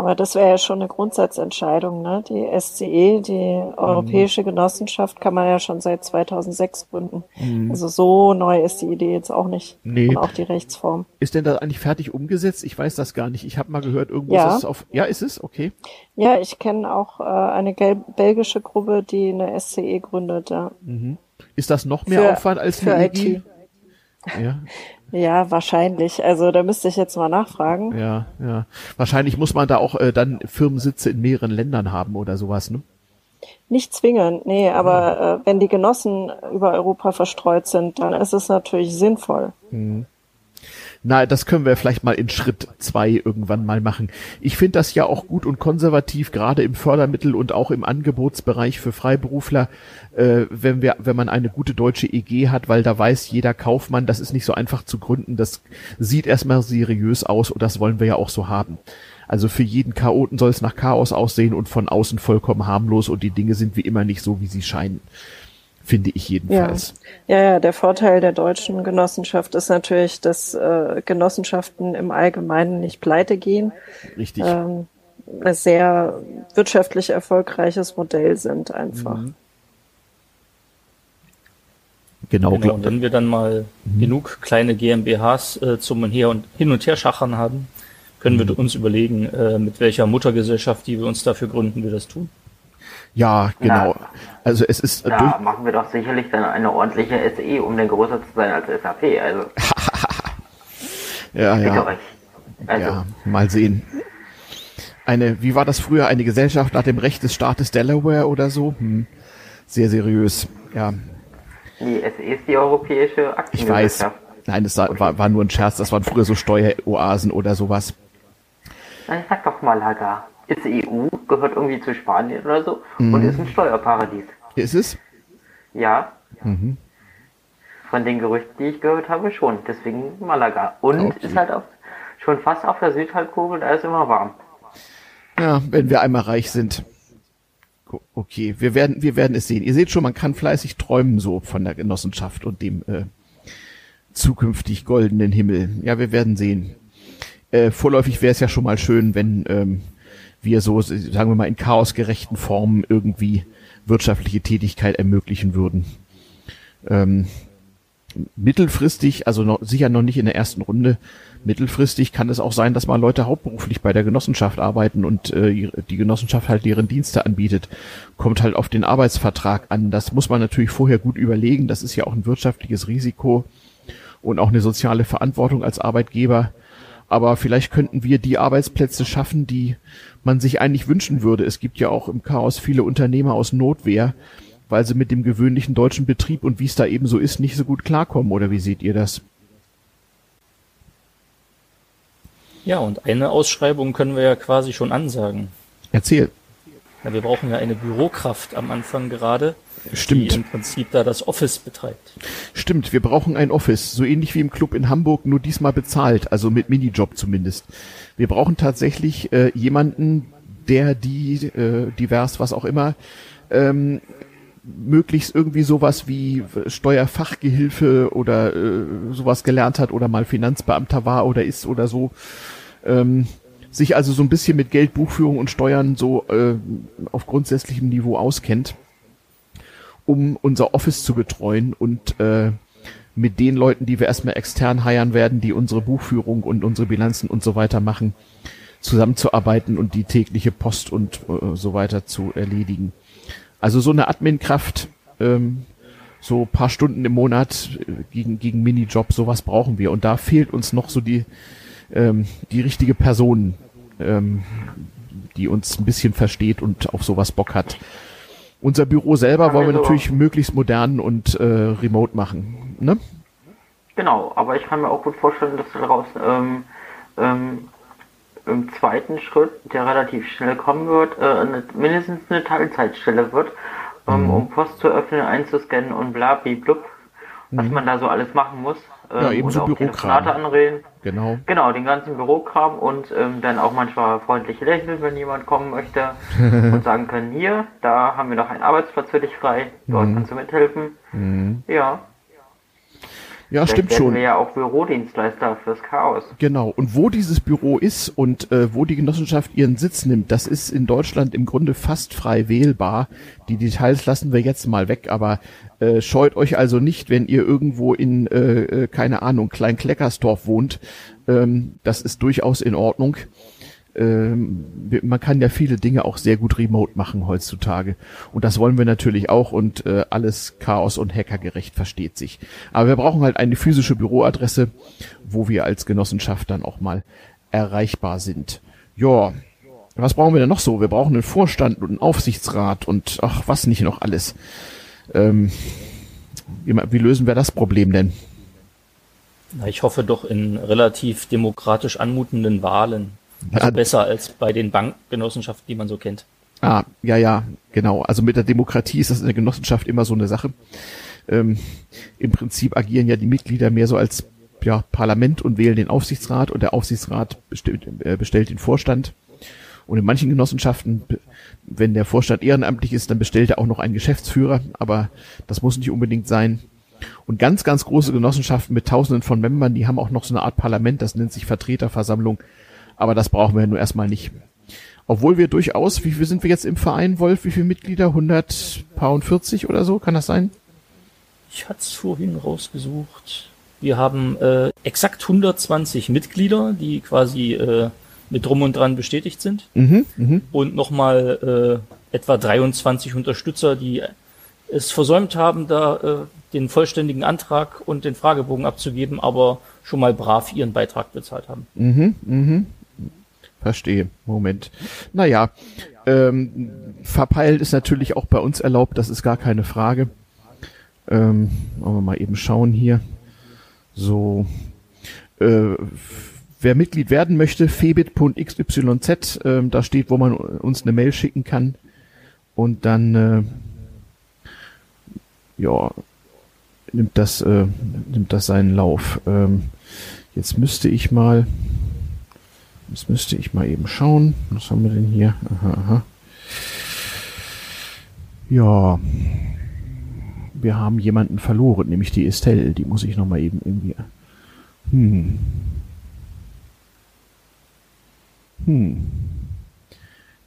Aber das wäre ja schon eine Grundsatzentscheidung. Ne? Die SCE, die Europäische mhm. Genossenschaft, kann man ja schon seit 2006 gründen. Mhm. Also so neu ist die Idee jetzt auch nicht. Nee. Und auch die Rechtsform. Ist denn das eigentlich fertig umgesetzt? Ich weiß das gar nicht. Ich habe mal gehört, irgendwo ja. ist es auf... Ja, ist es? Okay. Ja, ich kenne auch äh, eine belgische Gruppe, die eine SCE gründet. Ja. Mhm. Ist das noch mehr für, Aufwand als für IT? IT? Ja. Ja, wahrscheinlich. Also da müsste ich jetzt mal nachfragen. Ja, ja. Wahrscheinlich muss man da auch äh, dann Firmensitze in mehreren Ländern haben oder sowas, ne? Nicht zwingend, nee, aber äh, wenn die Genossen über Europa verstreut sind, dann ist es natürlich sinnvoll. Mhm. Na, das können wir vielleicht mal in Schritt zwei irgendwann mal machen. Ich finde das ja auch gut und konservativ, gerade im Fördermittel und auch im Angebotsbereich für Freiberufler, äh, wenn wir, wenn man eine gute deutsche EG hat, weil da weiß jeder Kaufmann, das ist nicht so einfach zu gründen, das sieht erstmal seriös aus und das wollen wir ja auch so haben. Also für jeden Chaoten soll es nach Chaos aussehen und von außen vollkommen harmlos und die Dinge sind wie immer nicht so, wie sie scheinen finde ich jedenfalls. Ja. ja, ja, der Vorteil der deutschen Genossenschaft ist natürlich, dass äh, Genossenschaften im Allgemeinen nicht pleite gehen. Richtig. Ähm, ein sehr wirtschaftlich erfolgreiches Modell sind einfach. Mhm. Genau, genau. Und wenn wir dann mal mhm. genug kleine GmbHs äh, zum Her und Hin und Her schachern haben, können mhm. wir uns überlegen, äh, mit welcher Muttergesellschaft, die wir uns dafür gründen, wir das tun. Ja, genau. Na, also es ist. Da machen wir doch sicherlich dann eine ordentliche SE, um dann größer zu sein als SAP. Also. ja, ja. Also. Ja, mal sehen. Eine, wie war das früher? Eine Gesellschaft nach dem Recht des Staates Delaware oder so? Hm. Sehr seriös, ja. Die SE ist die europäische Aktiengesellschaft. Ich weiß. Nein, das war, war nur ein Scherz. Das waren früher so Steueroasen oder sowas. Na, sag doch mal, Hagar ist EU, gehört irgendwie zu Spanien oder so mhm. und ist ein Steuerparadies. Ist es? Ja. Mhm. Von den Gerüchten, die ich gehört habe, schon. Deswegen Malaga. Und okay. ist halt auf, schon fast auf der Südhalbkugel, da ist immer warm. Ja, wenn wir einmal reich sind. Okay, wir werden, wir werden es sehen. Ihr seht schon, man kann fleißig träumen so von der Genossenschaft und dem äh, zukünftig goldenen Himmel. Ja, wir werden sehen. Äh, vorläufig wäre es ja schon mal schön, wenn ähm, wir so, sagen wir mal, in chaosgerechten Formen irgendwie wirtschaftliche Tätigkeit ermöglichen würden. Ähm, mittelfristig, also noch, sicher noch nicht in der ersten Runde, mittelfristig kann es auch sein, dass mal Leute hauptberuflich bei der Genossenschaft arbeiten und äh, die Genossenschaft halt deren Dienste anbietet. Kommt halt auf den Arbeitsvertrag an. Das muss man natürlich vorher gut überlegen. Das ist ja auch ein wirtschaftliches Risiko und auch eine soziale Verantwortung als Arbeitgeber. Aber vielleicht könnten wir die Arbeitsplätze schaffen, die man sich eigentlich wünschen würde. Es gibt ja auch im Chaos viele Unternehmer aus Notwehr, weil sie mit dem gewöhnlichen deutschen Betrieb und wie es da eben so ist, nicht so gut klarkommen. Oder wie seht ihr das? Ja, und eine Ausschreibung können wir ja quasi schon ansagen. Erzähl. Ja, wir brauchen ja eine Bürokraft am Anfang gerade, Stimmt. die im Prinzip da das Office betreibt. Stimmt, wir brauchen ein Office, so ähnlich wie im Club in Hamburg, nur diesmal bezahlt, also mit Minijob zumindest. Wir brauchen tatsächlich äh, jemanden, der die, äh, divers, was auch immer, ähm, möglichst irgendwie sowas wie Steuerfachgehilfe oder äh, sowas gelernt hat oder mal Finanzbeamter war oder ist oder so. Ähm, sich also so ein bisschen mit Geld, Buchführung und Steuern so äh, auf grundsätzlichem Niveau auskennt, um unser Office zu betreuen und äh, mit den Leuten, die wir erstmal extern heiern werden, die unsere Buchführung und unsere Bilanzen und so weiter machen, zusammenzuarbeiten und die tägliche Post und äh, so weiter zu erledigen. Also so eine Admin-Kraft, ähm, so paar Stunden im Monat äh, gegen, gegen Minijob, sowas brauchen wir. Und da fehlt uns noch so die, ähm, die richtige Person, ähm, die uns ein bisschen versteht und auf sowas Bock hat. Unser Büro selber wollen wir natürlich möglichst modern und äh, remote machen. Ne? Genau, aber ich kann mir auch gut vorstellen, dass daraus ähm, ähm, im zweiten Schritt, der relativ schnell kommen wird, äh, eine, mindestens eine Teilzeitstelle wird, ähm, mhm. um Post zu öffnen, einzuscannen und bla, blub, was mhm. man da so alles machen muss. Ähm, ja, eben so Bürokram. anreden. Genau. Genau, den ganzen Bürokram und ähm, dann auch manchmal freundlich lächeln, wenn jemand kommen möchte und sagen können, hier, da haben wir noch einen Arbeitsplatz für dich frei, dort mhm. kannst du mithelfen. Mhm. Ja. Ja, Vielleicht stimmt schon. wir ja auch Bürodienstleister fürs Chaos. Genau. Und wo dieses Büro ist und äh, wo die Genossenschaft ihren Sitz nimmt, das ist in Deutschland im Grunde fast frei wählbar. Die Details lassen wir jetzt mal weg, aber äh, scheut euch also nicht, wenn ihr irgendwo in, äh, äh keine Ahnung, Klein-Kleckersdorf wohnt. Ähm, das ist durchaus in Ordnung ähm, man kann ja viele Dinge auch sehr gut remote machen heutzutage. Und das wollen wir natürlich auch und äh, alles Chaos und Hackergerecht versteht sich. Aber wir brauchen halt eine physische Büroadresse, wo wir als Genossenschaft dann auch mal erreichbar sind. Ja, was brauchen wir denn noch so? Wir brauchen einen Vorstand und einen Aufsichtsrat und ach, was nicht noch alles. Ähm, wie, wie lösen wir das Problem denn? Na, ich hoffe doch in relativ demokratisch anmutenden Wahlen. Also ja, besser als bei den Bankgenossenschaften, die man so kennt. Ah, ja, ja, genau. Also mit der Demokratie ist das in der Genossenschaft immer so eine Sache. Ähm, Im Prinzip agieren ja die Mitglieder mehr so als ja, Parlament und wählen den Aufsichtsrat und der Aufsichtsrat bestellt, äh, bestellt den Vorstand. Und in manchen Genossenschaften, wenn der Vorstand ehrenamtlich ist, dann bestellt er auch noch einen Geschäftsführer, aber das muss nicht unbedingt sein. Und ganz, ganz große Genossenschaften mit Tausenden von Membern, die haben auch noch so eine Art Parlament, das nennt sich Vertreterversammlung. Aber das brauchen wir nur erstmal nicht. Obwohl wir durchaus, wie viel sind wir jetzt im Verein, Wolf? Wie viele Mitglieder? 140 oder so? Kann das sein? Ich hatte es vorhin rausgesucht. Wir haben äh, exakt 120 Mitglieder, die quasi äh, mit drum und dran bestätigt sind. Mhm, mh. Und nochmal äh, etwa 23 Unterstützer, die es versäumt haben, da äh, den vollständigen Antrag und den Fragebogen abzugeben, aber schon mal brav ihren Beitrag bezahlt haben. Mhm, mhm. Verstehe. Moment. Naja, ähm, verpeilt ist natürlich auch bei uns erlaubt, das ist gar keine Frage. Ähm, wollen wir mal eben schauen hier. So, äh, wer Mitglied werden möchte, febit.xyz, äh, da steht, wo man uns eine Mail schicken kann. Und dann, äh, ja, nimmt das, äh, nimmt das seinen Lauf. Ähm, jetzt müsste ich mal, das müsste ich mal eben schauen. Was haben wir denn hier? Aha, aha. Ja. Wir haben jemanden verloren, nämlich die Estelle. Die muss ich noch mal eben irgendwie. Hm. Hm.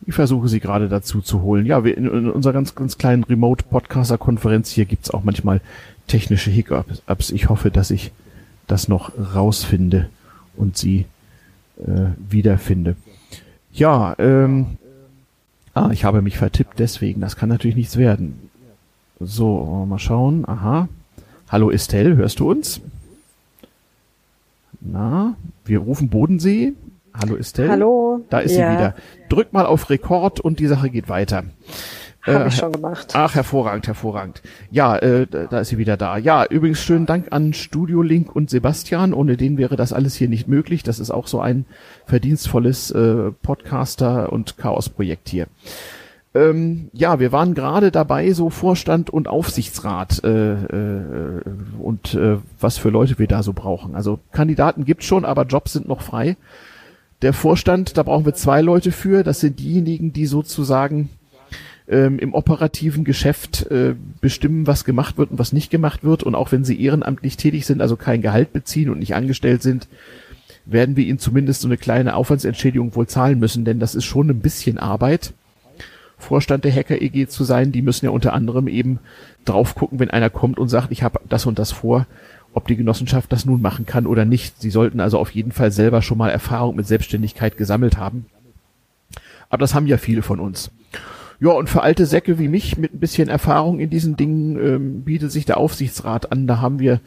Ich versuche sie gerade dazu zu holen. Ja, wir in, in unserer ganz, ganz kleinen Remote-Podcaster-Konferenz hier gibt's auch manchmal technische Hiccups. Ich hoffe, dass ich das noch rausfinde und sie äh, wiederfinde. Ja, ähm, ah, ich habe mich vertippt deswegen. Das kann natürlich nichts werden. So, mal schauen. Aha. Hallo Estelle, hörst du uns? Na, wir rufen Bodensee. Hallo Estelle. Hallo. Da ist ja. sie wieder. Drück mal auf Rekord und die Sache geht weiter. Habe äh, ich schon gemacht. Ach, hervorragend, hervorragend. Ja, äh, da ist sie wieder da. Ja, übrigens schönen Dank an Studio Link und Sebastian. Ohne den wäre das alles hier nicht möglich. Das ist auch so ein verdienstvolles äh, Podcaster- und Chaos-Projekt hier. Ähm, ja, wir waren gerade dabei, so Vorstand und Aufsichtsrat äh, äh, und äh, was für Leute wir da so brauchen. Also Kandidaten gibt's schon, aber Jobs sind noch frei. Der Vorstand, da brauchen wir zwei Leute für. Das sind diejenigen, die sozusagen ähm, im operativen Geschäft äh, bestimmen, was gemacht wird und was nicht gemacht wird. Und auch wenn sie ehrenamtlich tätig sind, also kein Gehalt beziehen und nicht angestellt sind, werden wir ihnen zumindest so eine kleine Aufwandsentschädigung wohl zahlen müssen, denn das ist schon ein bisschen Arbeit. Vorstand der Hacker EG zu sein, die müssen ja unter anderem eben drauf gucken, wenn einer kommt und sagt, ich habe das und das vor, ob die Genossenschaft das nun machen kann oder nicht. Sie sollten also auf jeden Fall selber schon mal Erfahrung mit Selbstständigkeit gesammelt haben. Aber das haben ja viele von uns. Ja, und für alte Säcke wie mich mit ein bisschen Erfahrung in diesen Dingen ähm, bietet sich der Aufsichtsrat an. Da haben wir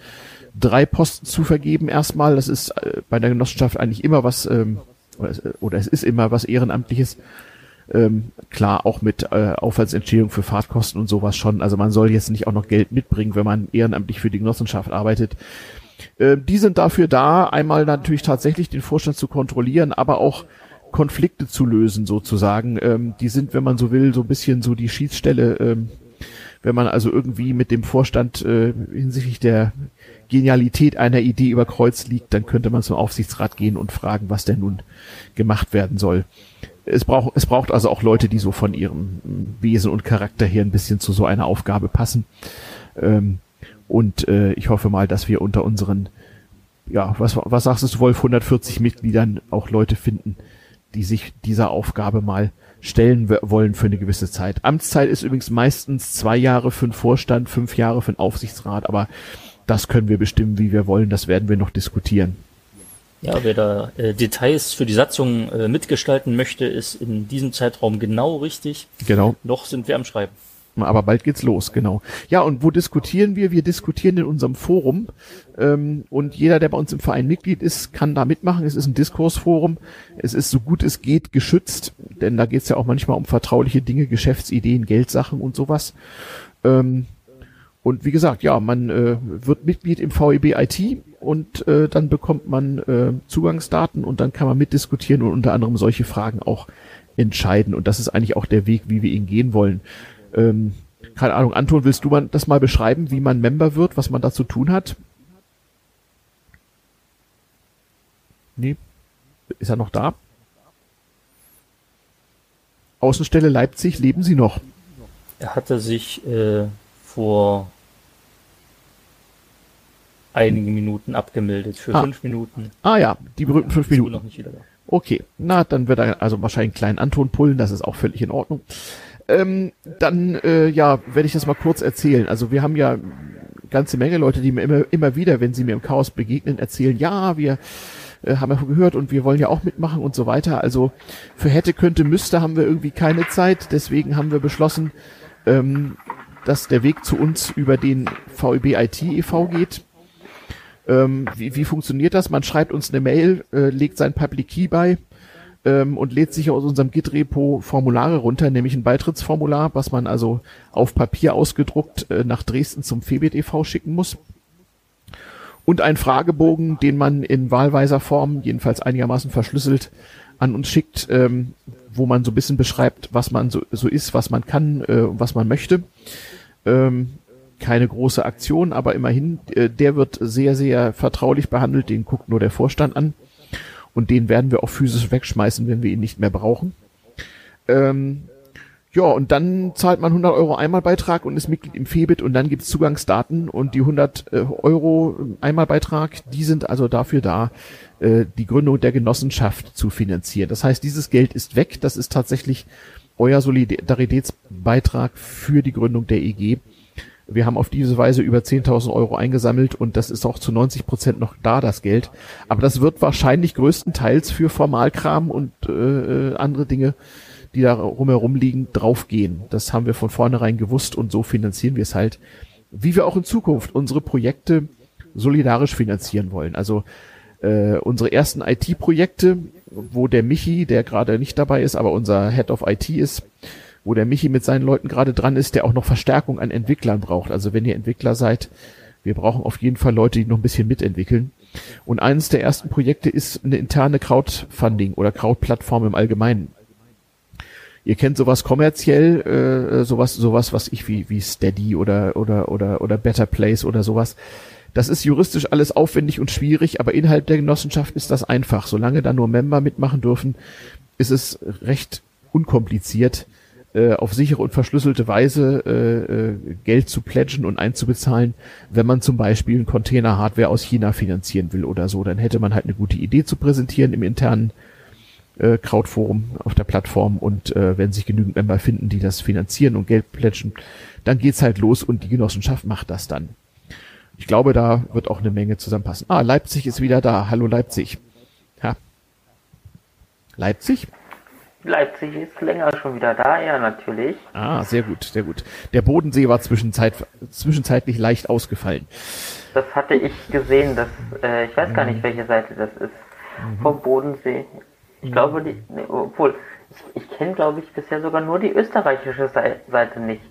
drei Posten zu vergeben erstmal. Das ist äh, bei der Genossenschaft eigentlich immer was, ähm, oder, es, oder es ist immer was Ehrenamtliches. Ähm, klar, auch mit äh, Aufwandsentschädigung für Fahrtkosten und sowas schon. Also man soll jetzt nicht auch noch Geld mitbringen, wenn man ehrenamtlich für die Genossenschaft arbeitet. Äh, die sind dafür da, einmal natürlich tatsächlich den Vorstand zu kontrollieren, aber auch Konflikte zu lösen sozusagen. Ähm, die sind, wenn man so will, so ein bisschen so die Schiedsstelle, ähm, wenn man also irgendwie mit dem Vorstand äh, hinsichtlich der Genialität einer Idee über Kreuz liegt, dann könnte man zum Aufsichtsrat gehen und fragen, was denn nun gemacht werden soll. Es braucht, es braucht also auch Leute, die so von ihrem Wesen und Charakter her ein bisschen zu so einer Aufgabe passen. Ähm, und äh, ich hoffe mal, dass wir unter unseren, ja, was, was sagst du, Wolf, 140 Mitgliedern auch Leute finden, die sich dieser Aufgabe mal stellen wollen für eine gewisse Zeit. Amtszeit ist übrigens meistens zwei Jahre für den Vorstand, fünf Jahre für den Aufsichtsrat, aber das können wir bestimmen, wie wir wollen. Das werden wir noch diskutieren. Ja, wer da äh, Details für die Satzung äh, mitgestalten möchte, ist in diesem Zeitraum genau richtig. Genau. Noch sind wir am Schreiben. Aber bald geht's los, genau. Ja, und wo diskutieren wir? Wir diskutieren in unserem Forum. Ähm, und jeder, der bei uns im Verein Mitglied ist, kann da mitmachen. Es ist ein Diskursforum. Es ist so gut es geht geschützt, denn da geht's ja auch manchmal um vertrauliche Dinge, Geschäftsideen, Geldsachen und sowas. Ähm, und wie gesagt, ja, man äh, wird Mitglied im VEB IT und äh, dann bekommt man äh, Zugangsdaten und dann kann man mitdiskutieren und unter anderem solche Fragen auch entscheiden. Und das ist eigentlich auch der Weg, wie wir ihn gehen wollen. Ähm, keine Ahnung, Anton, willst du mal das mal beschreiben, wie man Member wird, was man da zu tun hat? Nee. Ist er noch da? Außenstelle Leipzig, leben Sie noch? Er hatte sich äh, vor einigen Minuten abgemeldet, für ah. fünf Minuten. Ah ja, die berühmten fünf Minuten. Noch nicht wieder da. Okay, na, dann wird er also wahrscheinlich einen kleinen Anton pullen, das ist auch völlig in Ordnung. Ähm, dann, äh, ja, werde ich das mal kurz erzählen. Also wir haben ja ganze Menge Leute, die mir immer, immer wieder, wenn sie mir im Chaos begegnen, erzählen, ja, wir äh, haben ja gehört und wir wollen ja auch mitmachen und so weiter. Also für hätte, könnte, müsste haben wir irgendwie keine Zeit. Deswegen haben wir beschlossen, ähm, dass der Weg zu uns über den VEB IT e.V. geht. Ähm, wie, wie funktioniert das? Man schreibt uns eine Mail, äh, legt sein Public Key bei ähm, und lädt sich aus unserem Git-Repo Formulare runter, nämlich ein Beitrittsformular, was man also auf Papier ausgedruckt äh, nach Dresden zum FEBIT e.V. schicken muss. Und ein Fragebogen, den man in wahlweiser Form, jedenfalls einigermaßen verschlüsselt, an uns schickt, ähm, wo man so ein bisschen beschreibt, was man so, so ist, was man kann, äh, was man möchte. Ähm, keine große Aktion, aber immerhin, äh, der wird sehr, sehr vertraulich behandelt, den guckt nur der Vorstand an. Und den werden wir auch physisch wegschmeißen, wenn wir ihn nicht mehr brauchen. Ähm, ja, und dann zahlt man 100 Euro Einmalbeitrag und ist Mitglied im Febit und dann gibt's Zugangsdaten und die 100 äh, Euro Einmalbeitrag, die sind also dafür da, äh, die Gründung der Genossenschaft zu finanzieren. Das heißt, dieses Geld ist weg, das ist tatsächlich euer Solidaritätsbeitrag für die Gründung der EG wir haben auf diese Weise über 10.000 Euro eingesammelt und das ist auch zu 90 Prozent noch da, das Geld. Aber das wird wahrscheinlich größtenteils für Formalkram und äh, andere Dinge, die da rumherum liegen, draufgehen. Das haben wir von vornherein gewusst und so finanzieren wir es halt, wie wir auch in Zukunft unsere Projekte solidarisch finanzieren wollen. Also äh, unsere ersten IT-Projekte, wo der Michi, der gerade nicht dabei ist, aber unser Head of IT ist, wo der Michi mit seinen Leuten gerade dran ist, der auch noch Verstärkung an Entwicklern braucht. Also wenn ihr Entwickler seid, wir brauchen auf jeden Fall Leute, die noch ein bisschen mitentwickeln. Und eines der ersten Projekte ist eine interne Crowdfunding oder Crowdplattform im Allgemeinen. Ihr kennt sowas kommerziell, äh, sowas, sowas, was ich wie wie Steady oder oder oder oder Better Place oder sowas. Das ist juristisch alles aufwendig und schwierig, aber innerhalb der Genossenschaft ist das einfach. Solange da nur Member mitmachen dürfen, ist es recht unkompliziert, äh, auf sichere und verschlüsselte Weise äh, äh, Geld zu pledgen und einzubezahlen, wenn man zum Beispiel ein Container-Hardware aus China finanzieren will oder so. Dann hätte man halt eine gute Idee zu präsentieren im internen äh, Crowdforum auf der Plattform und äh, wenn sich genügend Member finden, die das finanzieren und Geld plätschen, dann geht's halt los und die Genossenschaft macht das dann. Ich glaube, da wird auch eine Menge zusammenpassen. Ah, Leipzig ist wieder da. Hallo Leipzig. Ja. Leipzig? Leipzig ist länger schon wieder da, ja, natürlich. Ah, sehr gut, sehr gut. Der Bodensee war zwischenzeit, zwischenzeitlich leicht ausgefallen. Das hatte ich gesehen, dass, äh, ich weiß gar nicht, welche Seite das ist, mhm. vom Bodensee. Ich glaube, die, nee, obwohl, ich, ich kenne, glaube ich, bisher sogar nur die österreichische Seite nicht.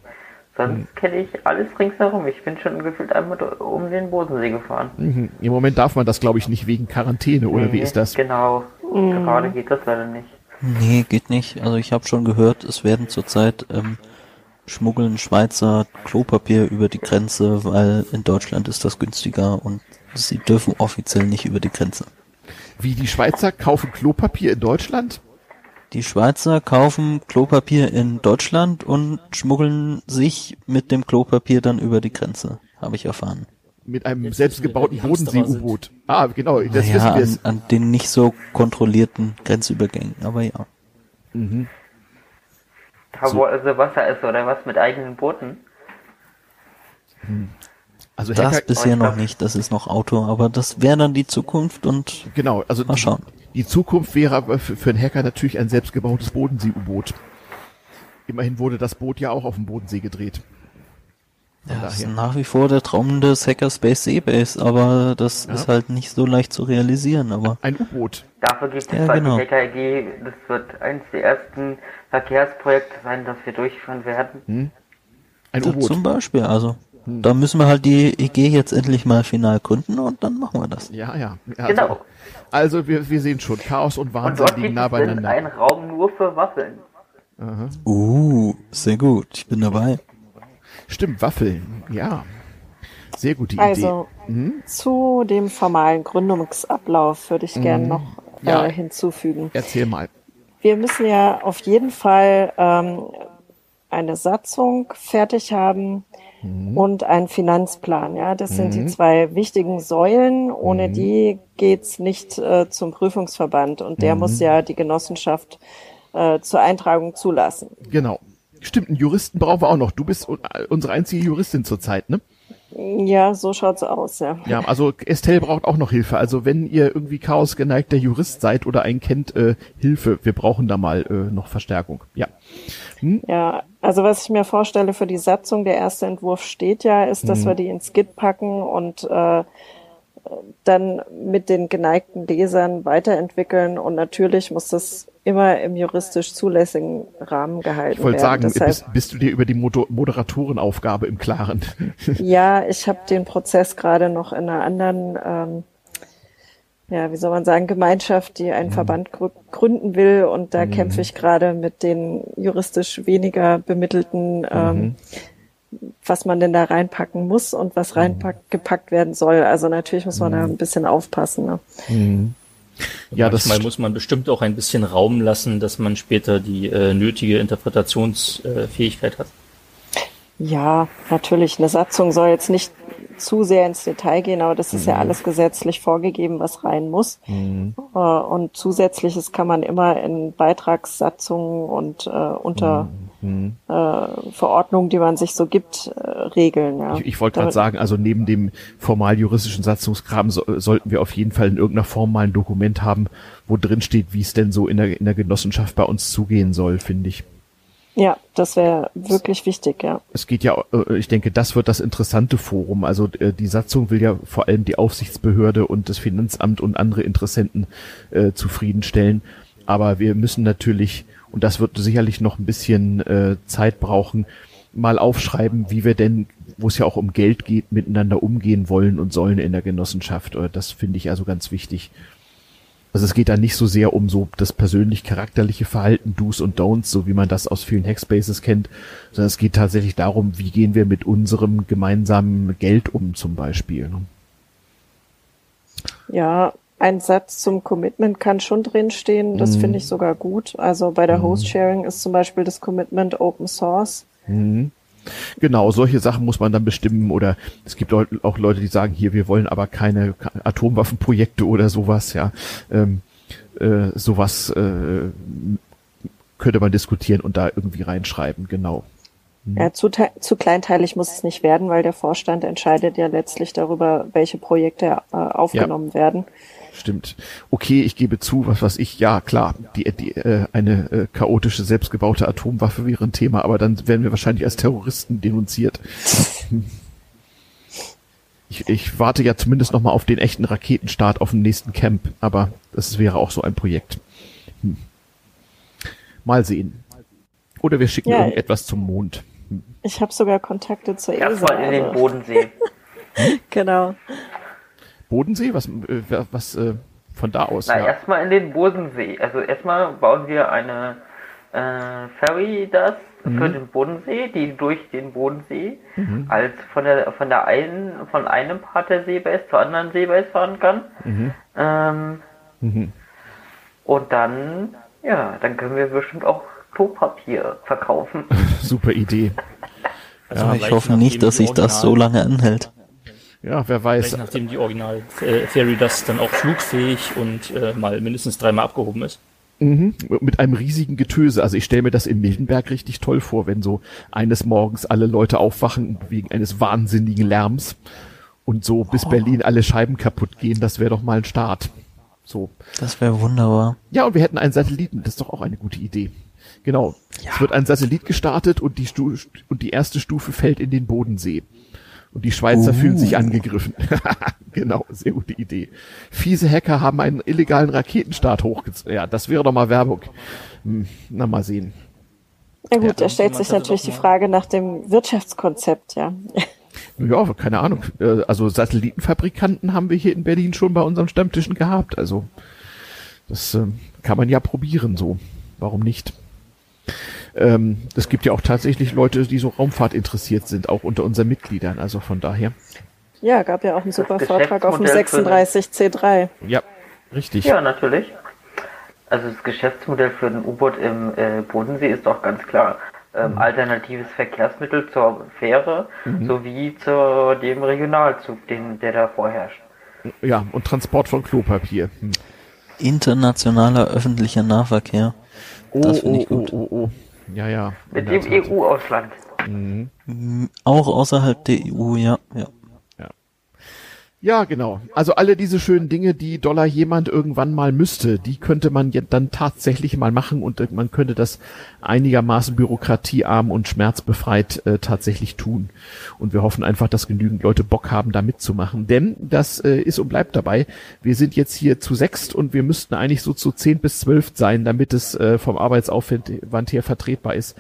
Sonst mhm. kenne ich alles ringsherum. Ich bin schon gefühlt einmal um den Bodensee gefahren. Mhm. Im Moment darf man das, glaube ich, nicht wegen Quarantäne, oder nee, wie ist das? Genau. Mhm. Gerade geht das leider nicht. Nee, geht nicht. Also ich habe schon gehört, es werden zurzeit ähm, schmuggeln Schweizer Klopapier über die Grenze, weil in Deutschland ist das günstiger und sie dürfen offiziell nicht über die Grenze. Wie die Schweizer kaufen Klopapier in Deutschland? Die Schweizer kaufen Klopapier in Deutschland und schmuggeln sich mit dem Klopapier dann über die Grenze, habe ich erfahren. Mit einem Jetzt selbstgebauten Bodensee-U-Boot. Ah, genau, das naja, wissen wir an, an den nicht so kontrollierten Grenzübergängen, aber ja. Mhm. Da wo also Wasser ist oder was mit eigenen Booten? Hm. Also das Hacker bisher noch nicht, das ist noch Auto, aber das wäre dann die Zukunft und genau, also mal schauen. Die, die Zukunft wäre aber für, für einen Hacker natürlich ein selbstgebautes Bodensee-U-Boot. Immerhin wurde das Boot ja auch auf dem Bodensee gedreht. Ja, das ist nach wie vor der Traum des Hackerspace Seabase, aber das ja. ist halt nicht so leicht zu realisieren, aber. Ein U-Boot. Dafür gibt es ja, genau. die Hacker AG, das wird eines der ersten Verkehrsprojekte sein, das wir durchführen werden. Hm? Ein U-Boot. Zum Beispiel, also. Hm. Da müssen wir halt die EG jetzt endlich mal final gründen und dann machen wir das. Ja, ja. Also, genau. Also wir, wir sehen schon, Chaos und Wahnsinn und liegen nah beieinander. ein Raum nur für Waffeln. Aha. Uh, sehr gut. Ich bin dabei. Stimmt, Waffeln. Ja. Sehr gute Idee. Also mhm. zu dem formalen Gründungsablauf würde ich mhm. gerne noch äh, ja. hinzufügen. Erzähl mal. Wir müssen ja auf jeden Fall ähm, eine Satzung fertig haben, mhm. und ein Finanzplan. Ja, das mhm. sind die mhm. zwei wichtigen Säulen. Ohne mhm. die geht's nicht äh, zum Prüfungsverband und der muss mhm. ja die Genossenschaft äh, zur Eintragung zulassen. Genau. Stimmt, einen Juristen brauchen wir auch noch. Du bist unsere einzige Juristin zurzeit, ne? Ja, so schaut's aus, ja. Ja, also Estelle braucht auch noch Hilfe. Also wenn ihr irgendwie chaosgeneigter Jurist seid oder einen kennt, äh, Hilfe. Wir brauchen da mal äh, noch Verstärkung. Ja. Hm? Ja, also was ich mir vorstelle für die Satzung, der erste Entwurf steht ja, ist, dass hm. wir die ins Git packen und äh, dann mit den geneigten Lesern weiterentwickeln und natürlich muss das immer im juristisch zulässigen Rahmen gehalten ich wollte sagen, Deshalb, bist, bist, du dir über die Moderatorenaufgabe im Klaren? ja, ich habe den Prozess gerade noch in einer anderen, ähm, ja, wie soll man sagen, Gemeinschaft, die einen mhm. Verband gründen will und da mhm. kämpfe ich gerade mit den juristisch weniger bemittelten ähm, mhm was man denn da reinpacken muss und was reingepackt werden soll. Also natürlich muss man da mhm. ein bisschen aufpassen. Ne? Mhm. Ja, Manchmal das muss man bestimmt auch ein bisschen Raum lassen, dass man später die äh, nötige Interpretationsfähigkeit äh, hat. Ja, natürlich. Eine Satzung soll jetzt nicht zu sehr ins Detail gehen, aber das ist mhm. ja alles gesetzlich vorgegeben, was rein muss. Mhm. Äh, und zusätzliches kann man immer in Beitragssatzungen und äh, unter mhm. Äh, Verordnungen, die man sich so gibt, äh, regeln. Ja. Ich, ich wollte gerade sagen, also neben dem formal juristischen Satzungskram so, sollten wir auf jeden Fall in irgendeiner Form mal ein Dokument haben, wo drin steht, wie es denn so in der, in der Genossenschaft bei uns zugehen soll, finde ich. Ja, das wäre wirklich wichtig, ja. Es geht ja, äh, ich denke, das wird das interessante Forum. Also äh, die Satzung will ja vor allem die Aufsichtsbehörde und das Finanzamt und andere Interessenten äh, zufriedenstellen. Aber wir müssen natürlich, und das wird sicherlich noch ein bisschen äh, Zeit brauchen, mal aufschreiben, wie wir denn, wo es ja auch um Geld geht, miteinander umgehen wollen und sollen in der Genossenschaft. Das finde ich also ganz wichtig. Also es geht da nicht so sehr um so das persönlich charakterliche Verhalten, Do's und Don'ts, so wie man das aus vielen Hackspaces kennt, sondern es geht tatsächlich darum, wie gehen wir mit unserem gemeinsamen Geld um zum Beispiel. Ne? Ja, ein Satz zum Commitment kann schon drinstehen. Das mhm. finde ich sogar gut. Also bei der mhm. Host-Sharing ist zum Beispiel das Commitment Open Source. Mhm. Genau, solche Sachen muss man dann bestimmen oder es gibt auch Leute, die sagen, hier, wir wollen aber keine Atomwaffenprojekte oder sowas, ja. Ähm, äh, sowas äh, könnte man diskutieren und da irgendwie reinschreiben, genau. Mhm. Ja, zu, zu kleinteilig muss es nicht werden, weil der Vorstand entscheidet ja letztlich darüber, welche Projekte äh, aufgenommen ja. werden. Stimmt. Okay, ich gebe zu, was was ich, ja klar, die, die äh, eine äh, chaotische selbstgebaute Atomwaffe wäre ein Thema, aber dann werden wir wahrscheinlich als Terroristen denunziert. Ich, ich warte ja zumindest noch mal auf den echten Raketenstart auf dem nächsten Camp, aber das wäre auch so ein Projekt. Hm. Mal sehen. Oder wir schicken ja, irgendetwas zum Mond. Hm. Ich habe sogar Kontakte zur ESA. Erstmal in den Bodensee. genau. Bodensee? Was, äh, was äh, von da aus? Na, ja. erstmal in den Bodensee. Also erstmal bauen wir eine äh, Ferry das mhm. für den Bodensee, die durch den Bodensee mhm. als von der von der einen von einem Part der Seebase zur anderen Seebase fahren kann. Mhm. Ähm, mhm. und dann, ja, dann können wir bestimmt auch Klopapier verkaufen. Super Idee. Also ja, ich hoffe nicht, dass sich das so lange anhält. Ja, wer weiß. Vielleicht nachdem die Original äh, Theory das dann auch flugfähig und äh, mal mindestens dreimal abgehoben ist. Mhm, mit einem riesigen Getöse. Also ich stelle mir das in Mildenberg richtig toll vor, wenn so eines Morgens alle Leute aufwachen wegen eines wahnsinnigen Lärms und so bis oh. Berlin alle Scheiben kaputt gehen. Das wäre doch mal ein Start. So. Das wäre wunderbar. Ja, und wir hätten einen Satelliten. Das ist doch auch eine gute Idee. Genau. Ja. Es wird ein Satellit gestartet und die, Stu und die erste Stufe fällt in den Bodensee. Und die Schweizer uh. fühlen sich angegriffen. genau, sehr gute Idee. Fiese Hacker haben einen illegalen Raketenstart hochgezogen. Ja, das wäre doch mal Werbung. Hm, na, mal sehen. Ja gut, ja, da stellt sich natürlich die Frage nach dem Wirtschaftskonzept, ja. Ja, keine Ahnung. Äh, also Satellitenfabrikanten haben wir hier in Berlin schon bei unseren Stammtischen gehabt. Also das äh, kann man ja probieren so. Warum nicht? Ähm, es gibt ja auch tatsächlich Leute, die so Raumfahrt interessiert sind, auch unter unseren Mitgliedern. Also von daher. Ja, gab ja auch einen super Vortrag auf dem 36C3. Ja, richtig. Ja, natürlich. Also das Geschäftsmodell für den U-Boot im äh, Bodensee ist doch ganz klar. Ähm, mhm. Alternatives Verkehrsmittel zur Fähre mhm. sowie zu dem Regionalzug, den, der da vorherrscht. Ja, und Transport von Klopapier. Hm. Internationaler öffentlicher Nahverkehr. Oh, das finde ich oh, gut. Oh, oh, oh. Ja, ja. Mit dem EU-Ausland. Mhm. Auch außerhalb der EU, ja, ja. Ja, genau. Also alle diese schönen Dinge, die Dollar jemand irgendwann mal müsste, die könnte man dann tatsächlich mal machen und man könnte das einigermaßen bürokratiearm und schmerzbefreit äh, tatsächlich tun. Und wir hoffen einfach, dass genügend Leute Bock haben, da mitzumachen. Denn das äh, ist und bleibt dabei. Wir sind jetzt hier zu sechst und wir müssten eigentlich so zu zehn bis zwölf sein, damit es äh, vom Arbeitsaufwand her vertretbar ist.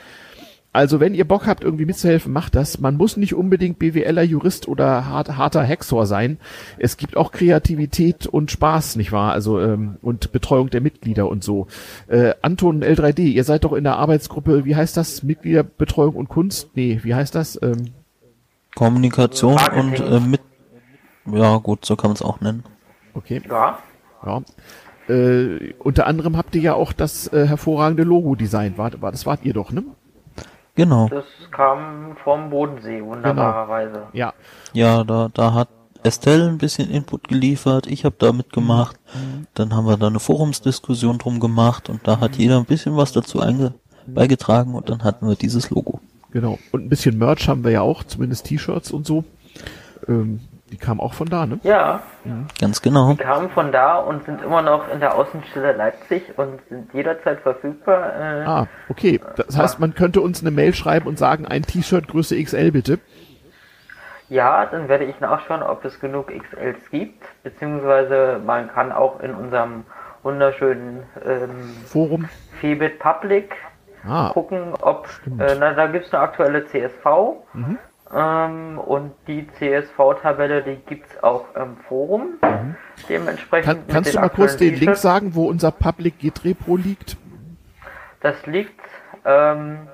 Also wenn ihr Bock habt, irgendwie mitzuhelfen, macht das. Man muss nicht unbedingt BWLer, Jurist oder hart, harter Hexor sein. Es gibt auch Kreativität und Spaß, nicht wahr? Also ähm, und Betreuung der Mitglieder und so. Äh, Anton L3D, ihr seid doch in der Arbeitsgruppe, wie heißt das? Mitgliederbetreuung und Kunst? Nee, wie heißt das? Ähm, Kommunikation und äh, mit. Ja, gut, so kann man es auch nennen. Okay. Ja. Ja. Äh, unter anderem habt ihr ja auch das äh, hervorragende Logo designt. War, war, das wart ihr doch, ne? Genau. Das kam vom Bodensee, wunderbarerweise. Genau. Ja. Ja, da, da hat Estelle ein bisschen Input geliefert, ich habe da mitgemacht, mhm. dann haben wir da eine Forumsdiskussion drum gemacht und da hat mhm. jeder ein bisschen was dazu einge beigetragen und dann hatten wir dieses Logo. Genau. Und ein bisschen Merch haben wir ja auch, zumindest T-Shirts und so. Ähm, die kamen auch von da, ne? Ja. Mhm. Ganz genau. Die kamen von da und sind immer noch in der Außenstelle Leipzig und sind jederzeit verfügbar. Äh, ah, okay. Das heißt, man könnte uns eine Mail schreiben und sagen, ein T-Shirt Größe XL bitte. Ja, dann werde ich nachschauen, ob es genug XLs gibt, beziehungsweise man kann auch in unserem wunderschönen ähm, Forum Febit Public ah, gucken, ob äh, na, da gibt es eine aktuelle CSV. Mhm. Ähm, und die CSV-Tabelle, die gibt es auch im Forum. Mhm. Dementsprechend. Kann, kannst du mal kurz den Link sagen, wo unser Public Git Repro liegt? Das liegt ähm,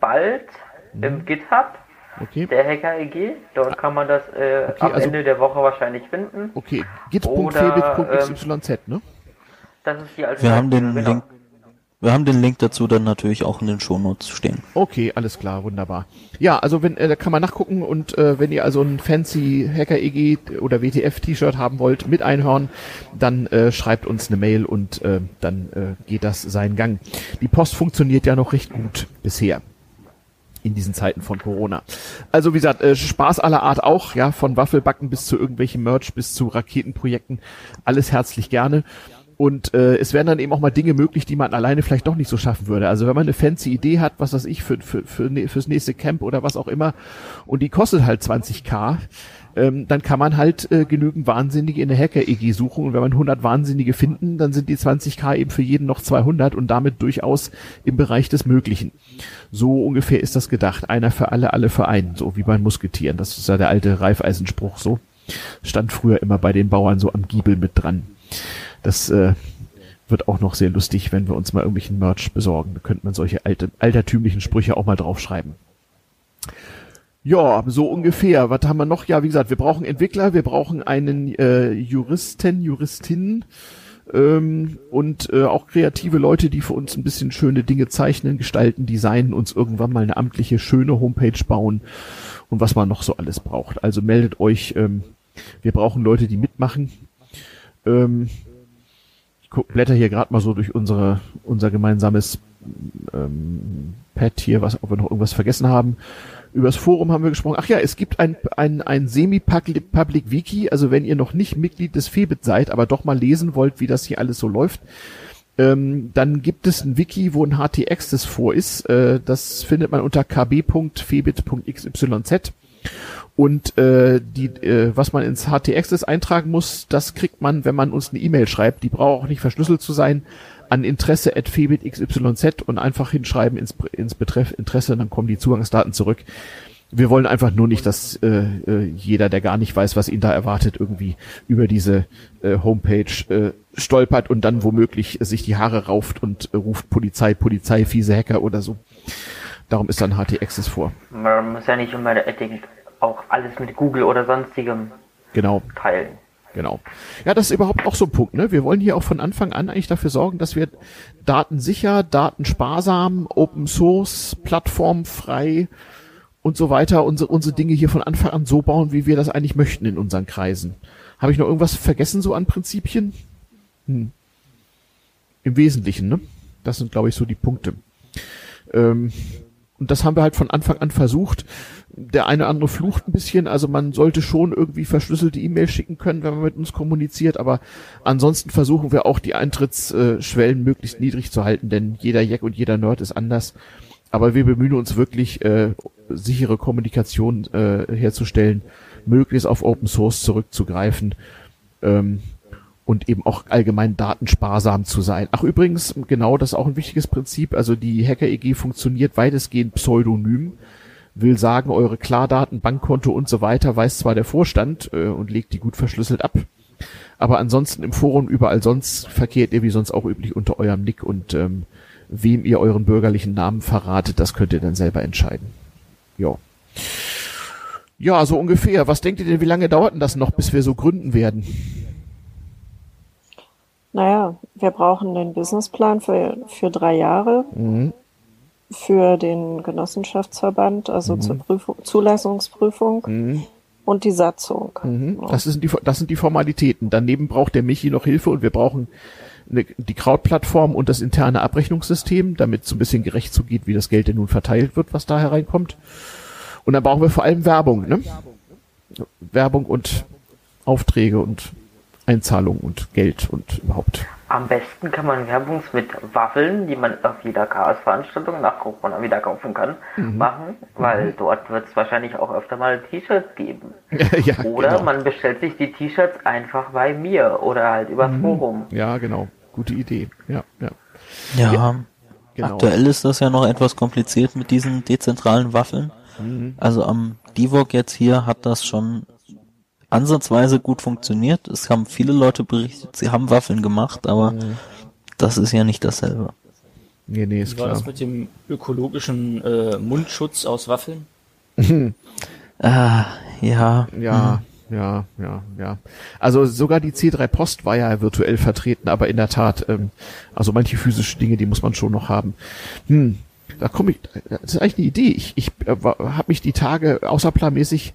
bald mhm. im GitHub. Okay. Der Hacker EG, dort kann man das äh, okay, am also, Ende der Woche wahrscheinlich finden. Okay, git.febit.xyz, ne? Das ist die Wir haben den genau. Link wir haben den Link dazu dann natürlich auch in den Shownotes stehen. Okay, alles klar, wunderbar. Ja, also wenn äh, da kann man nachgucken und äh, wenn ihr also ein fancy Hacker EG oder WTF T-Shirt haben wollt mit Einhorn, dann äh, schreibt uns eine Mail und äh, dann äh, geht das seinen Gang. Die Post funktioniert ja noch recht gut bisher in diesen Zeiten von Corona. Also wie gesagt, äh, Spaß aller Art auch, ja, von Waffelbacken bis zu irgendwelchen Merch bis zu Raketenprojekten, alles herzlich gerne. Und äh, es werden dann eben auch mal Dinge möglich, die man alleine vielleicht doch nicht so schaffen würde. Also wenn man eine fancy Idee hat, was weiß ich, für, für, für, ne, fürs nächste Camp oder was auch immer, und die kostet halt 20k, ähm, dann kann man halt äh, genügend Wahnsinnige in der Hacker-EG suchen. Und wenn man 100 Wahnsinnige finden, dann sind die 20k eben für jeden noch 200 und damit durchaus im Bereich des Möglichen. So ungefähr ist das gedacht. Einer für alle, alle für einen. So wie bei Musketieren. Das ist ja der alte Reifeisenspruch so. Stand früher immer bei den Bauern so am Giebel mit dran. Das äh, wird auch noch sehr lustig, wenn wir uns mal irgendwelchen Merch besorgen. Da könnte man solche alte, altertümlichen Sprüche auch mal draufschreiben. Ja, so ungefähr. Was haben wir noch? Ja, wie gesagt, wir brauchen Entwickler, wir brauchen einen äh, Juristen, Juristin ähm, und äh, auch kreative Leute, die für uns ein bisschen schöne Dinge zeichnen, gestalten, designen, uns irgendwann mal eine amtliche, schöne Homepage bauen und was man noch so alles braucht. Also meldet euch. Ähm, wir brauchen Leute, die mitmachen. Ähm, guck, blätter hier gerade mal so durch unsere, unser gemeinsames ähm, Pad hier, was, ob wir noch irgendwas vergessen haben. Übers Forum haben wir gesprochen. Ach ja, es gibt ein, ein, ein Semi-Public Wiki, also wenn ihr noch nicht Mitglied des Febit seid, aber doch mal lesen wollt, wie das hier alles so läuft, ähm, dann gibt es ein Wiki, wo ein HT-Access vor ist. Äh, das findet man unter kb.febit.xyz. Und äh, die, äh, was man ins HT-Access eintragen muss, das kriegt man, wenn man uns eine E-Mail schreibt. Die braucht auch nicht verschlüsselt zu sein an Interesse at xyz und einfach hinschreiben ins, ins Betreff Interesse, dann kommen die Zugangsdaten zurück. Wir wollen einfach nur nicht, dass äh, äh, jeder, der gar nicht weiß, was ihn da erwartet, irgendwie über diese äh, Homepage äh, stolpert und dann womöglich sich die Haare rauft und äh, ruft Polizei, Polizei, fiese Hacker oder so. Darum ist dann HT Access vor. Man muss ja nicht immer auch alles mit Google oder sonstigem genau. teilen. Genau. Ja, das ist überhaupt auch so ein Punkt. Ne? Wir wollen hier auch von Anfang an eigentlich dafür sorgen, dass wir datensicher, datensparsam, Open Source, plattformfrei und so weiter unsere, unsere Dinge hier von Anfang an so bauen, wie wir das eigentlich möchten in unseren Kreisen. Habe ich noch irgendwas vergessen so an Prinzipien? Hm. Im Wesentlichen, ne? Das sind, glaube ich, so die Punkte. Ähm, und das haben wir halt von Anfang an versucht. Der eine oder andere flucht ein bisschen, also man sollte schon irgendwie verschlüsselte E-Mails schicken können, wenn man mit uns kommuniziert, aber ansonsten versuchen wir auch die Eintrittsschwellen möglichst niedrig zu halten, denn jeder Jack und jeder Nerd ist anders. Aber wir bemühen uns wirklich, äh, sichere Kommunikation äh, herzustellen, möglichst auf Open Source zurückzugreifen. Ähm, und eben auch allgemein datensparsam zu sein. Ach übrigens, genau, das ist auch ein wichtiges Prinzip. Also die Hacker-EG funktioniert weitestgehend pseudonym will sagen, eure Klardaten, Bankkonto und so weiter weiß zwar der Vorstand äh, und legt die gut verschlüsselt ab, aber ansonsten im Forum überall sonst verkehrt ihr wie sonst auch üblich unter eurem Nick und ähm, wem ihr euren bürgerlichen Namen verratet, das könnt ihr dann selber entscheiden. Ja. Ja, so ungefähr. Was denkt ihr denn, wie lange dauert denn das noch, bis wir so gründen werden? Naja, wir brauchen den Businessplan für, für drei Jahre. Mhm für den Genossenschaftsverband, also mhm. zur Prüfung, Zulassungsprüfung mhm. und die Satzung. Mhm. Ja. Das, sind die, das sind die Formalitäten. Daneben braucht der Michi noch Hilfe und wir brauchen eine, die Krautplattform und das interne Abrechnungssystem, damit so ein bisschen gerecht zugeht, wie das Geld denn nun verteilt wird, was da hereinkommt. Und dann brauchen wir vor allem Werbung, ne? Werbung und Aufträge und Einzahlung und Geld und überhaupt. Am besten kann man Werbung mit Waffeln, die man auf jeder Chaos-Veranstaltung nach Corona wieder kaufen kann, mhm. machen, weil mhm. dort wird es wahrscheinlich auch öfter mal T-Shirts geben. ja, oder genau. man bestellt sich die T-Shirts einfach bei mir oder halt übers mhm. Forum. Ja, genau. Gute Idee. Ja, ja. Ja, ja genau. aktuell ist das ja noch etwas kompliziert mit diesen dezentralen Waffeln. Mhm. Also am Divok jetzt hier hat das schon ansatzweise gut funktioniert. Es haben viele Leute berichtet, sie haben Waffeln gemacht, aber mhm. das ist ja nicht dasselbe. Nee, nee, ist Wie war klar. das mit dem ökologischen äh, Mundschutz aus Waffeln? ah, ja. Ja, hm. ja, ja, ja. Also sogar die C3 Post war ja virtuell vertreten, aber in der Tat, ähm, also manche physische Dinge, die muss man schon noch haben. Hm, da komme ich, das ist eigentlich eine Idee. Ich, ich äh, habe mich die Tage außerplanmäßig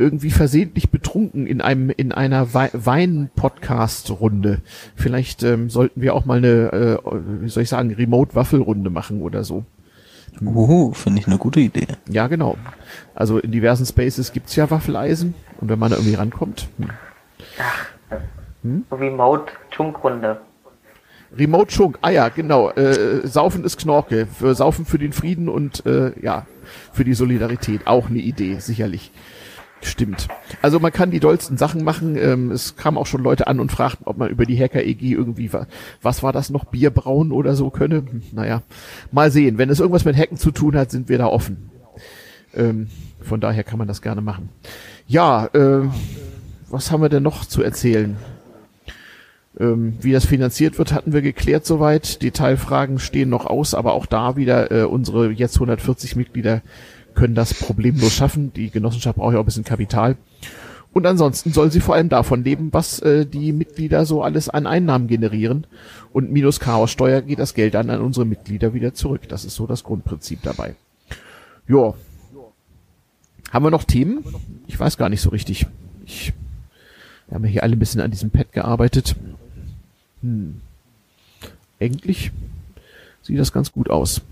irgendwie versehentlich betrunken in einem in einer Wein-Podcast-Runde. Vielleicht ähm, sollten wir auch mal eine, äh, wie soll ich sagen, Remote-Waffelrunde machen oder so. Uhu, finde ich eine gute Idee. Ja, genau. Also in diversen Spaces gibt's ja Waffeleisen und wenn man da irgendwie rankommt. Hm. Ach, hm? Remote-Chunk-Runde. Remote Chunk, ah ja, genau. Äh, Saufen ist Knorke. Für Saufen für den Frieden und äh, ja, für die Solidarität. Auch eine Idee, sicherlich. Stimmt. Also man kann die dollsten Sachen machen. Ähm, es kamen auch schon Leute an und fragten, ob man über die Hacker-EG irgendwie, was war das noch, Bier brauen oder so könne. Hm, naja, mal sehen. Wenn es irgendwas mit Hacken zu tun hat, sind wir da offen. Ähm, von daher kann man das gerne machen. Ja, äh, was haben wir denn noch zu erzählen? Ähm, wie das finanziert wird, hatten wir geklärt soweit. Detailfragen stehen noch aus, aber auch da wieder äh, unsere jetzt 140 Mitglieder können das problemlos schaffen. Die Genossenschaft braucht ja auch ein bisschen Kapital. Und ansonsten soll sie vor allem davon leben, was äh, die Mitglieder so alles an Einnahmen generieren. Und minus Chaossteuer geht das Geld dann an unsere Mitglieder wieder zurück. Das ist so das Grundprinzip dabei. Ja. Haben wir noch Themen? Ich weiß gar nicht so richtig. Ich, wir haben ja hier alle ein bisschen an diesem Pad gearbeitet. Hm. Eigentlich sieht das ganz gut aus.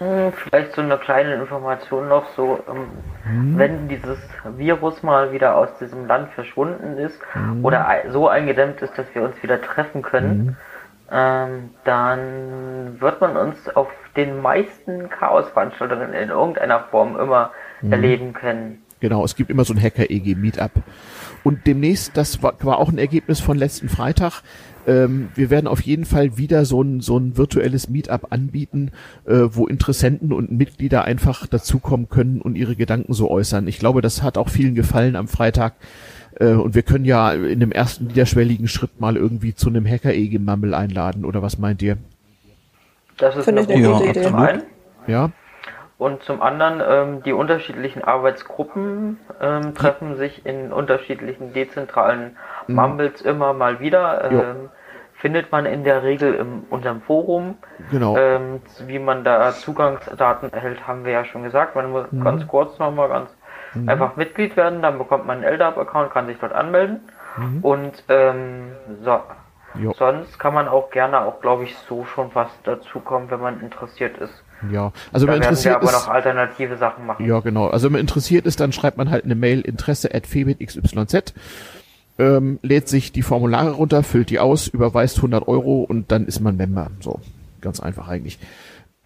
Hm, vielleicht so eine kleine Information noch, so ähm, hm. wenn dieses Virus mal wieder aus diesem Land verschwunden ist hm. oder so eingedämmt ist, dass wir uns wieder treffen können, hm. ähm, dann wird man uns auf den meisten Chaos-Veranstaltungen in irgendeiner Form immer hm. erleben können. Genau, es gibt immer so ein Hacker-EG-Meetup. Und demnächst, das war, war auch ein Ergebnis von letzten Freitag, ähm, wir werden auf jeden Fall wieder so ein, so ein virtuelles Meetup anbieten, äh, wo Interessenten und Mitglieder einfach dazukommen können und ihre Gedanken so äußern. Ich glaube, das hat auch vielen gefallen am Freitag. Äh, und wir können ja in dem ersten niederschwelligen Schritt mal irgendwie zu einem Hacker-EG-Mammel einladen, oder was meint ihr? Das ist Finde eine gute Idee. Zum einen. Ja. Und zum anderen, ähm, die unterschiedlichen Arbeitsgruppen ähm, treffen sich in unterschiedlichen dezentralen mhm. Mumbles immer mal wieder. Ähm, findet man in der Regel in unserem Forum. Genau. Ähm, wie man da Zugangsdaten erhält, haben wir ja schon gesagt. Man muss mhm. ganz kurz nochmal ganz mhm. einfach Mitglied werden, dann bekommt man einen LDAP-Account, kann sich dort anmelden. Mhm. Und ähm, so. Sonst kann man auch gerne auch, glaube ich, so schon was dazukommen, wenn man interessiert ist. Ja, also da wenn man interessiert wir aber ist, noch alternative Sachen machen. Ja, genau. Also wenn man interessiert ist, dann schreibt man halt eine Mail interesse at ähm, lädt sich die Formulare runter, füllt die aus, überweist 100 Euro und dann ist man Member. So, ganz einfach eigentlich.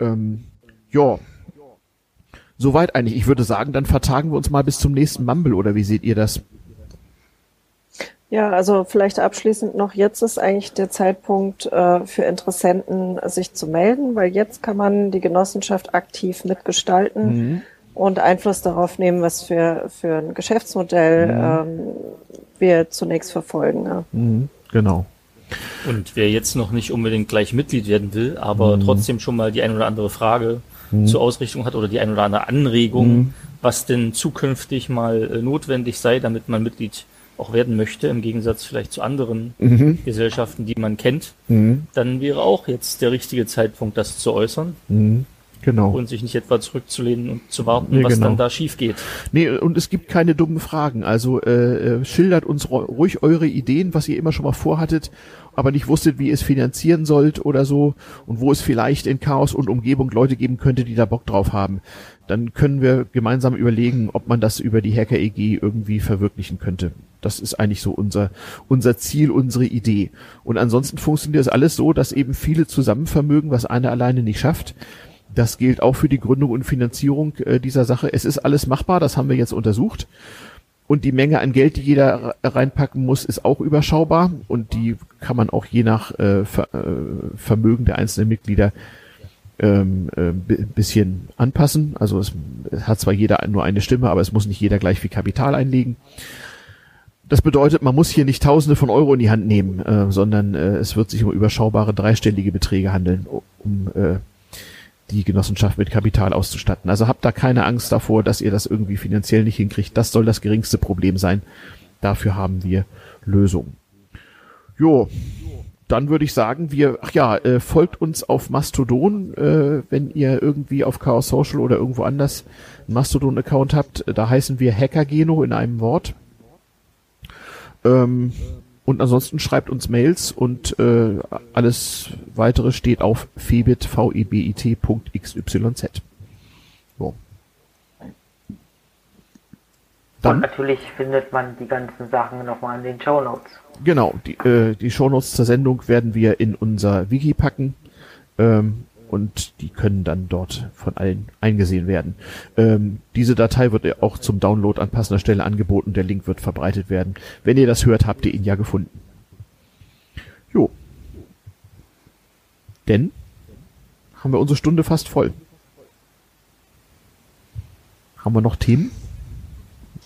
Ähm, ja, soweit eigentlich. Ich würde sagen, dann vertagen wir uns mal bis zum nächsten Mumble oder wie seht ihr das? Ja, also vielleicht abschließend noch, jetzt ist eigentlich der Zeitpunkt äh, für Interessenten, sich zu melden, weil jetzt kann man die Genossenschaft aktiv mitgestalten mhm. Und Einfluss darauf nehmen, was für, für ein Geschäftsmodell mhm. ähm, wir zunächst verfolgen. Ja. Mhm. Genau. Und wer jetzt noch nicht unbedingt gleich Mitglied werden will, aber mhm. trotzdem schon mal die ein oder andere Frage mhm. zur Ausrichtung hat oder die ein oder andere Anregung, mhm. was denn zukünftig mal äh, notwendig sei, damit man Mitglied auch werden möchte, im Gegensatz vielleicht zu anderen mhm. Gesellschaften, die man kennt, mhm. dann wäre auch jetzt der richtige Zeitpunkt, das zu äußern. Mhm. Genau. Und sich nicht etwa zurückzulehnen und zu warten, nee, was genau. dann da schief geht. Nee, und es gibt keine dummen Fragen. Also äh, äh schildert uns ruhig eure Ideen, was ihr immer schon mal vorhattet, aber nicht wusstet, wie ihr es finanzieren sollt oder so und wo es vielleicht in Chaos und Umgebung Leute geben könnte, die da Bock drauf haben. Dann können wir gemeinsam überlegen, ob man das über die Hacker EG irgendwie verwirklichen könnte. Das ist eigentlich so unser, unser Ziel, unsere Idee. Und ansonsten funktioniert das alles so, dass eben viele zusammenvermögen, was einer alleine nicht schafft. Das gilt auch für die Gründung und Finanzierung äh, dieser Sache. Es ist alles machbar, das haben wir jetzt untersucht. Und die Menge an Geld, die jeder reinpacken muss, ist auch überschaubar. Und die kann man auch je nach äh, Ver äh, Vermögen der einzelnen Mitglieder ähm, äh, bisschen anpassen. Also es, es hat zwar jeder nur eine Stimme, aber es muss nicht jeder gleich viel Kapital einlegen. Das bedeutet, man muss hier nicht Tausende von Euro in die Hand nehmen, äh, sondern äh, es wird sich um überschaubare dreistellige Beträge handeln, um äh, die Genossenschaft mit Kapital auszustatten. Also habt da keine Angst davor, dass ihr das irgendwie finanziell nicht hinkriegt. Das soll das geringste Problem sein. Dafür haben wir Lösungen. Jo, dann würde ich sagen, wir, ach ja, äh, folgt uns auf Mastodon, äh, wenn ihr irgendwie auf Chaos Social oder irgendwo anders einen Mastodon-Account habt. Da heißen wir Hackergeno in einem Wort. Ähm, und ansonsten schreibt uns Mails und äh, alles weitere steht auf febit, vebit.xyz. So. Dann, und natürlich findet man die ganzen Sachen nochmal in den Show Notes. Genau, die, äh, die Show Notes zur Sendung werden wir in unser Wiki packen. Ähm, und die können dann dort von allen eingesehen werden. Ähm, diese Datei wird auch zum Download an passender Stelle angeboten. Der Link wird verbreitet werden. Wenn ihr das hört, habt ihr ihn ja gefunden. Jo. Denn haben wir unsere Stunde fast voll. Haben wir noch Themen?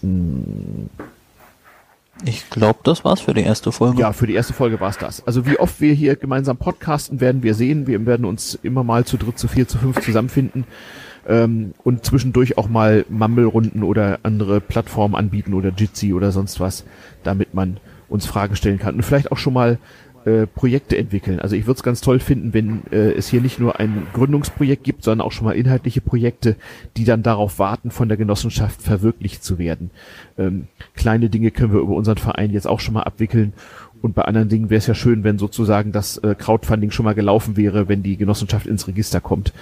Hm. Ich glaube, das war's für die erste Folge. Ja, für die erste Folge war's das. Also wie oft wir hier gemeinsam podcasten, werden wir sehen. Wir werden uns immer mal zu dritt, zu vier, zu fünf zusammenfinden ähm, und zwischendurch auch mal Mumble-Runden oder andere Plattformen anbieten oder Jitsi oder sonst was, damit man uns Fragen stellen kann und vielleicht auch schon mal äh, Projekte entwickeln. Also ich würde es ganz toll finden, wenn äh, es hier nicht nur ein Gründungsprojekt gibt, sondern auch schon mal inhaltliche Projekte, die dann darauf warten, von der Genossenschaft verwirklicht zu werden. Ähm, kleine Dinge können wir über unseren Verein jetzt auch schon mal abwickeln. Und bei anderen Dingen wäre es ja schön, wenn sozusagen das äh, Crowdfunding schon mal gelaufen wäre, wenn die Genossenschaft ins Register kommt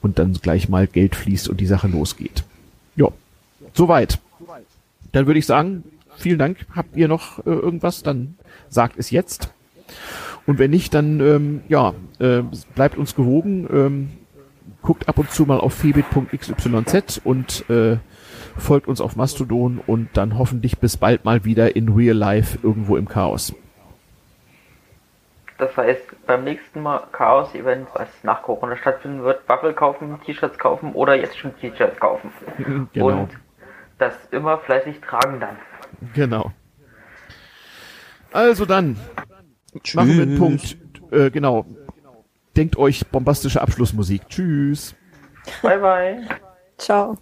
und dann gleich mal Geld fließt und die Sache losgeht. Ja, soweit. Dann würde ich sagen, vielen Dank. Habt ihr noch äh, irgendwas? Dann sagt es jetzt. Und wenn nicht, dann ähm, ja, äh, bleibt uns gewogen. Ähm, guckt ab und zu mal auf febit.xyz und äh, folgt uns auf Mastodon und dann hoffentlich bis bald mal wieder in Real Life irgendwo im Chaos. Das heißt, beim nächsten Mal Chaos-Event, was nach Corona stattfinden wird, Waffel kaufen, T-Shirts kaufen oder jetzt schon T-Shirts kaufen. Genau. Und das immer fleißig tragen dann. Genau. Also dann, Tschüss. Machen wir einen Punkt. Äh, genau. Denkt euch bombastische Abschlussmusik. Tschüss. Bye bye. Ciao.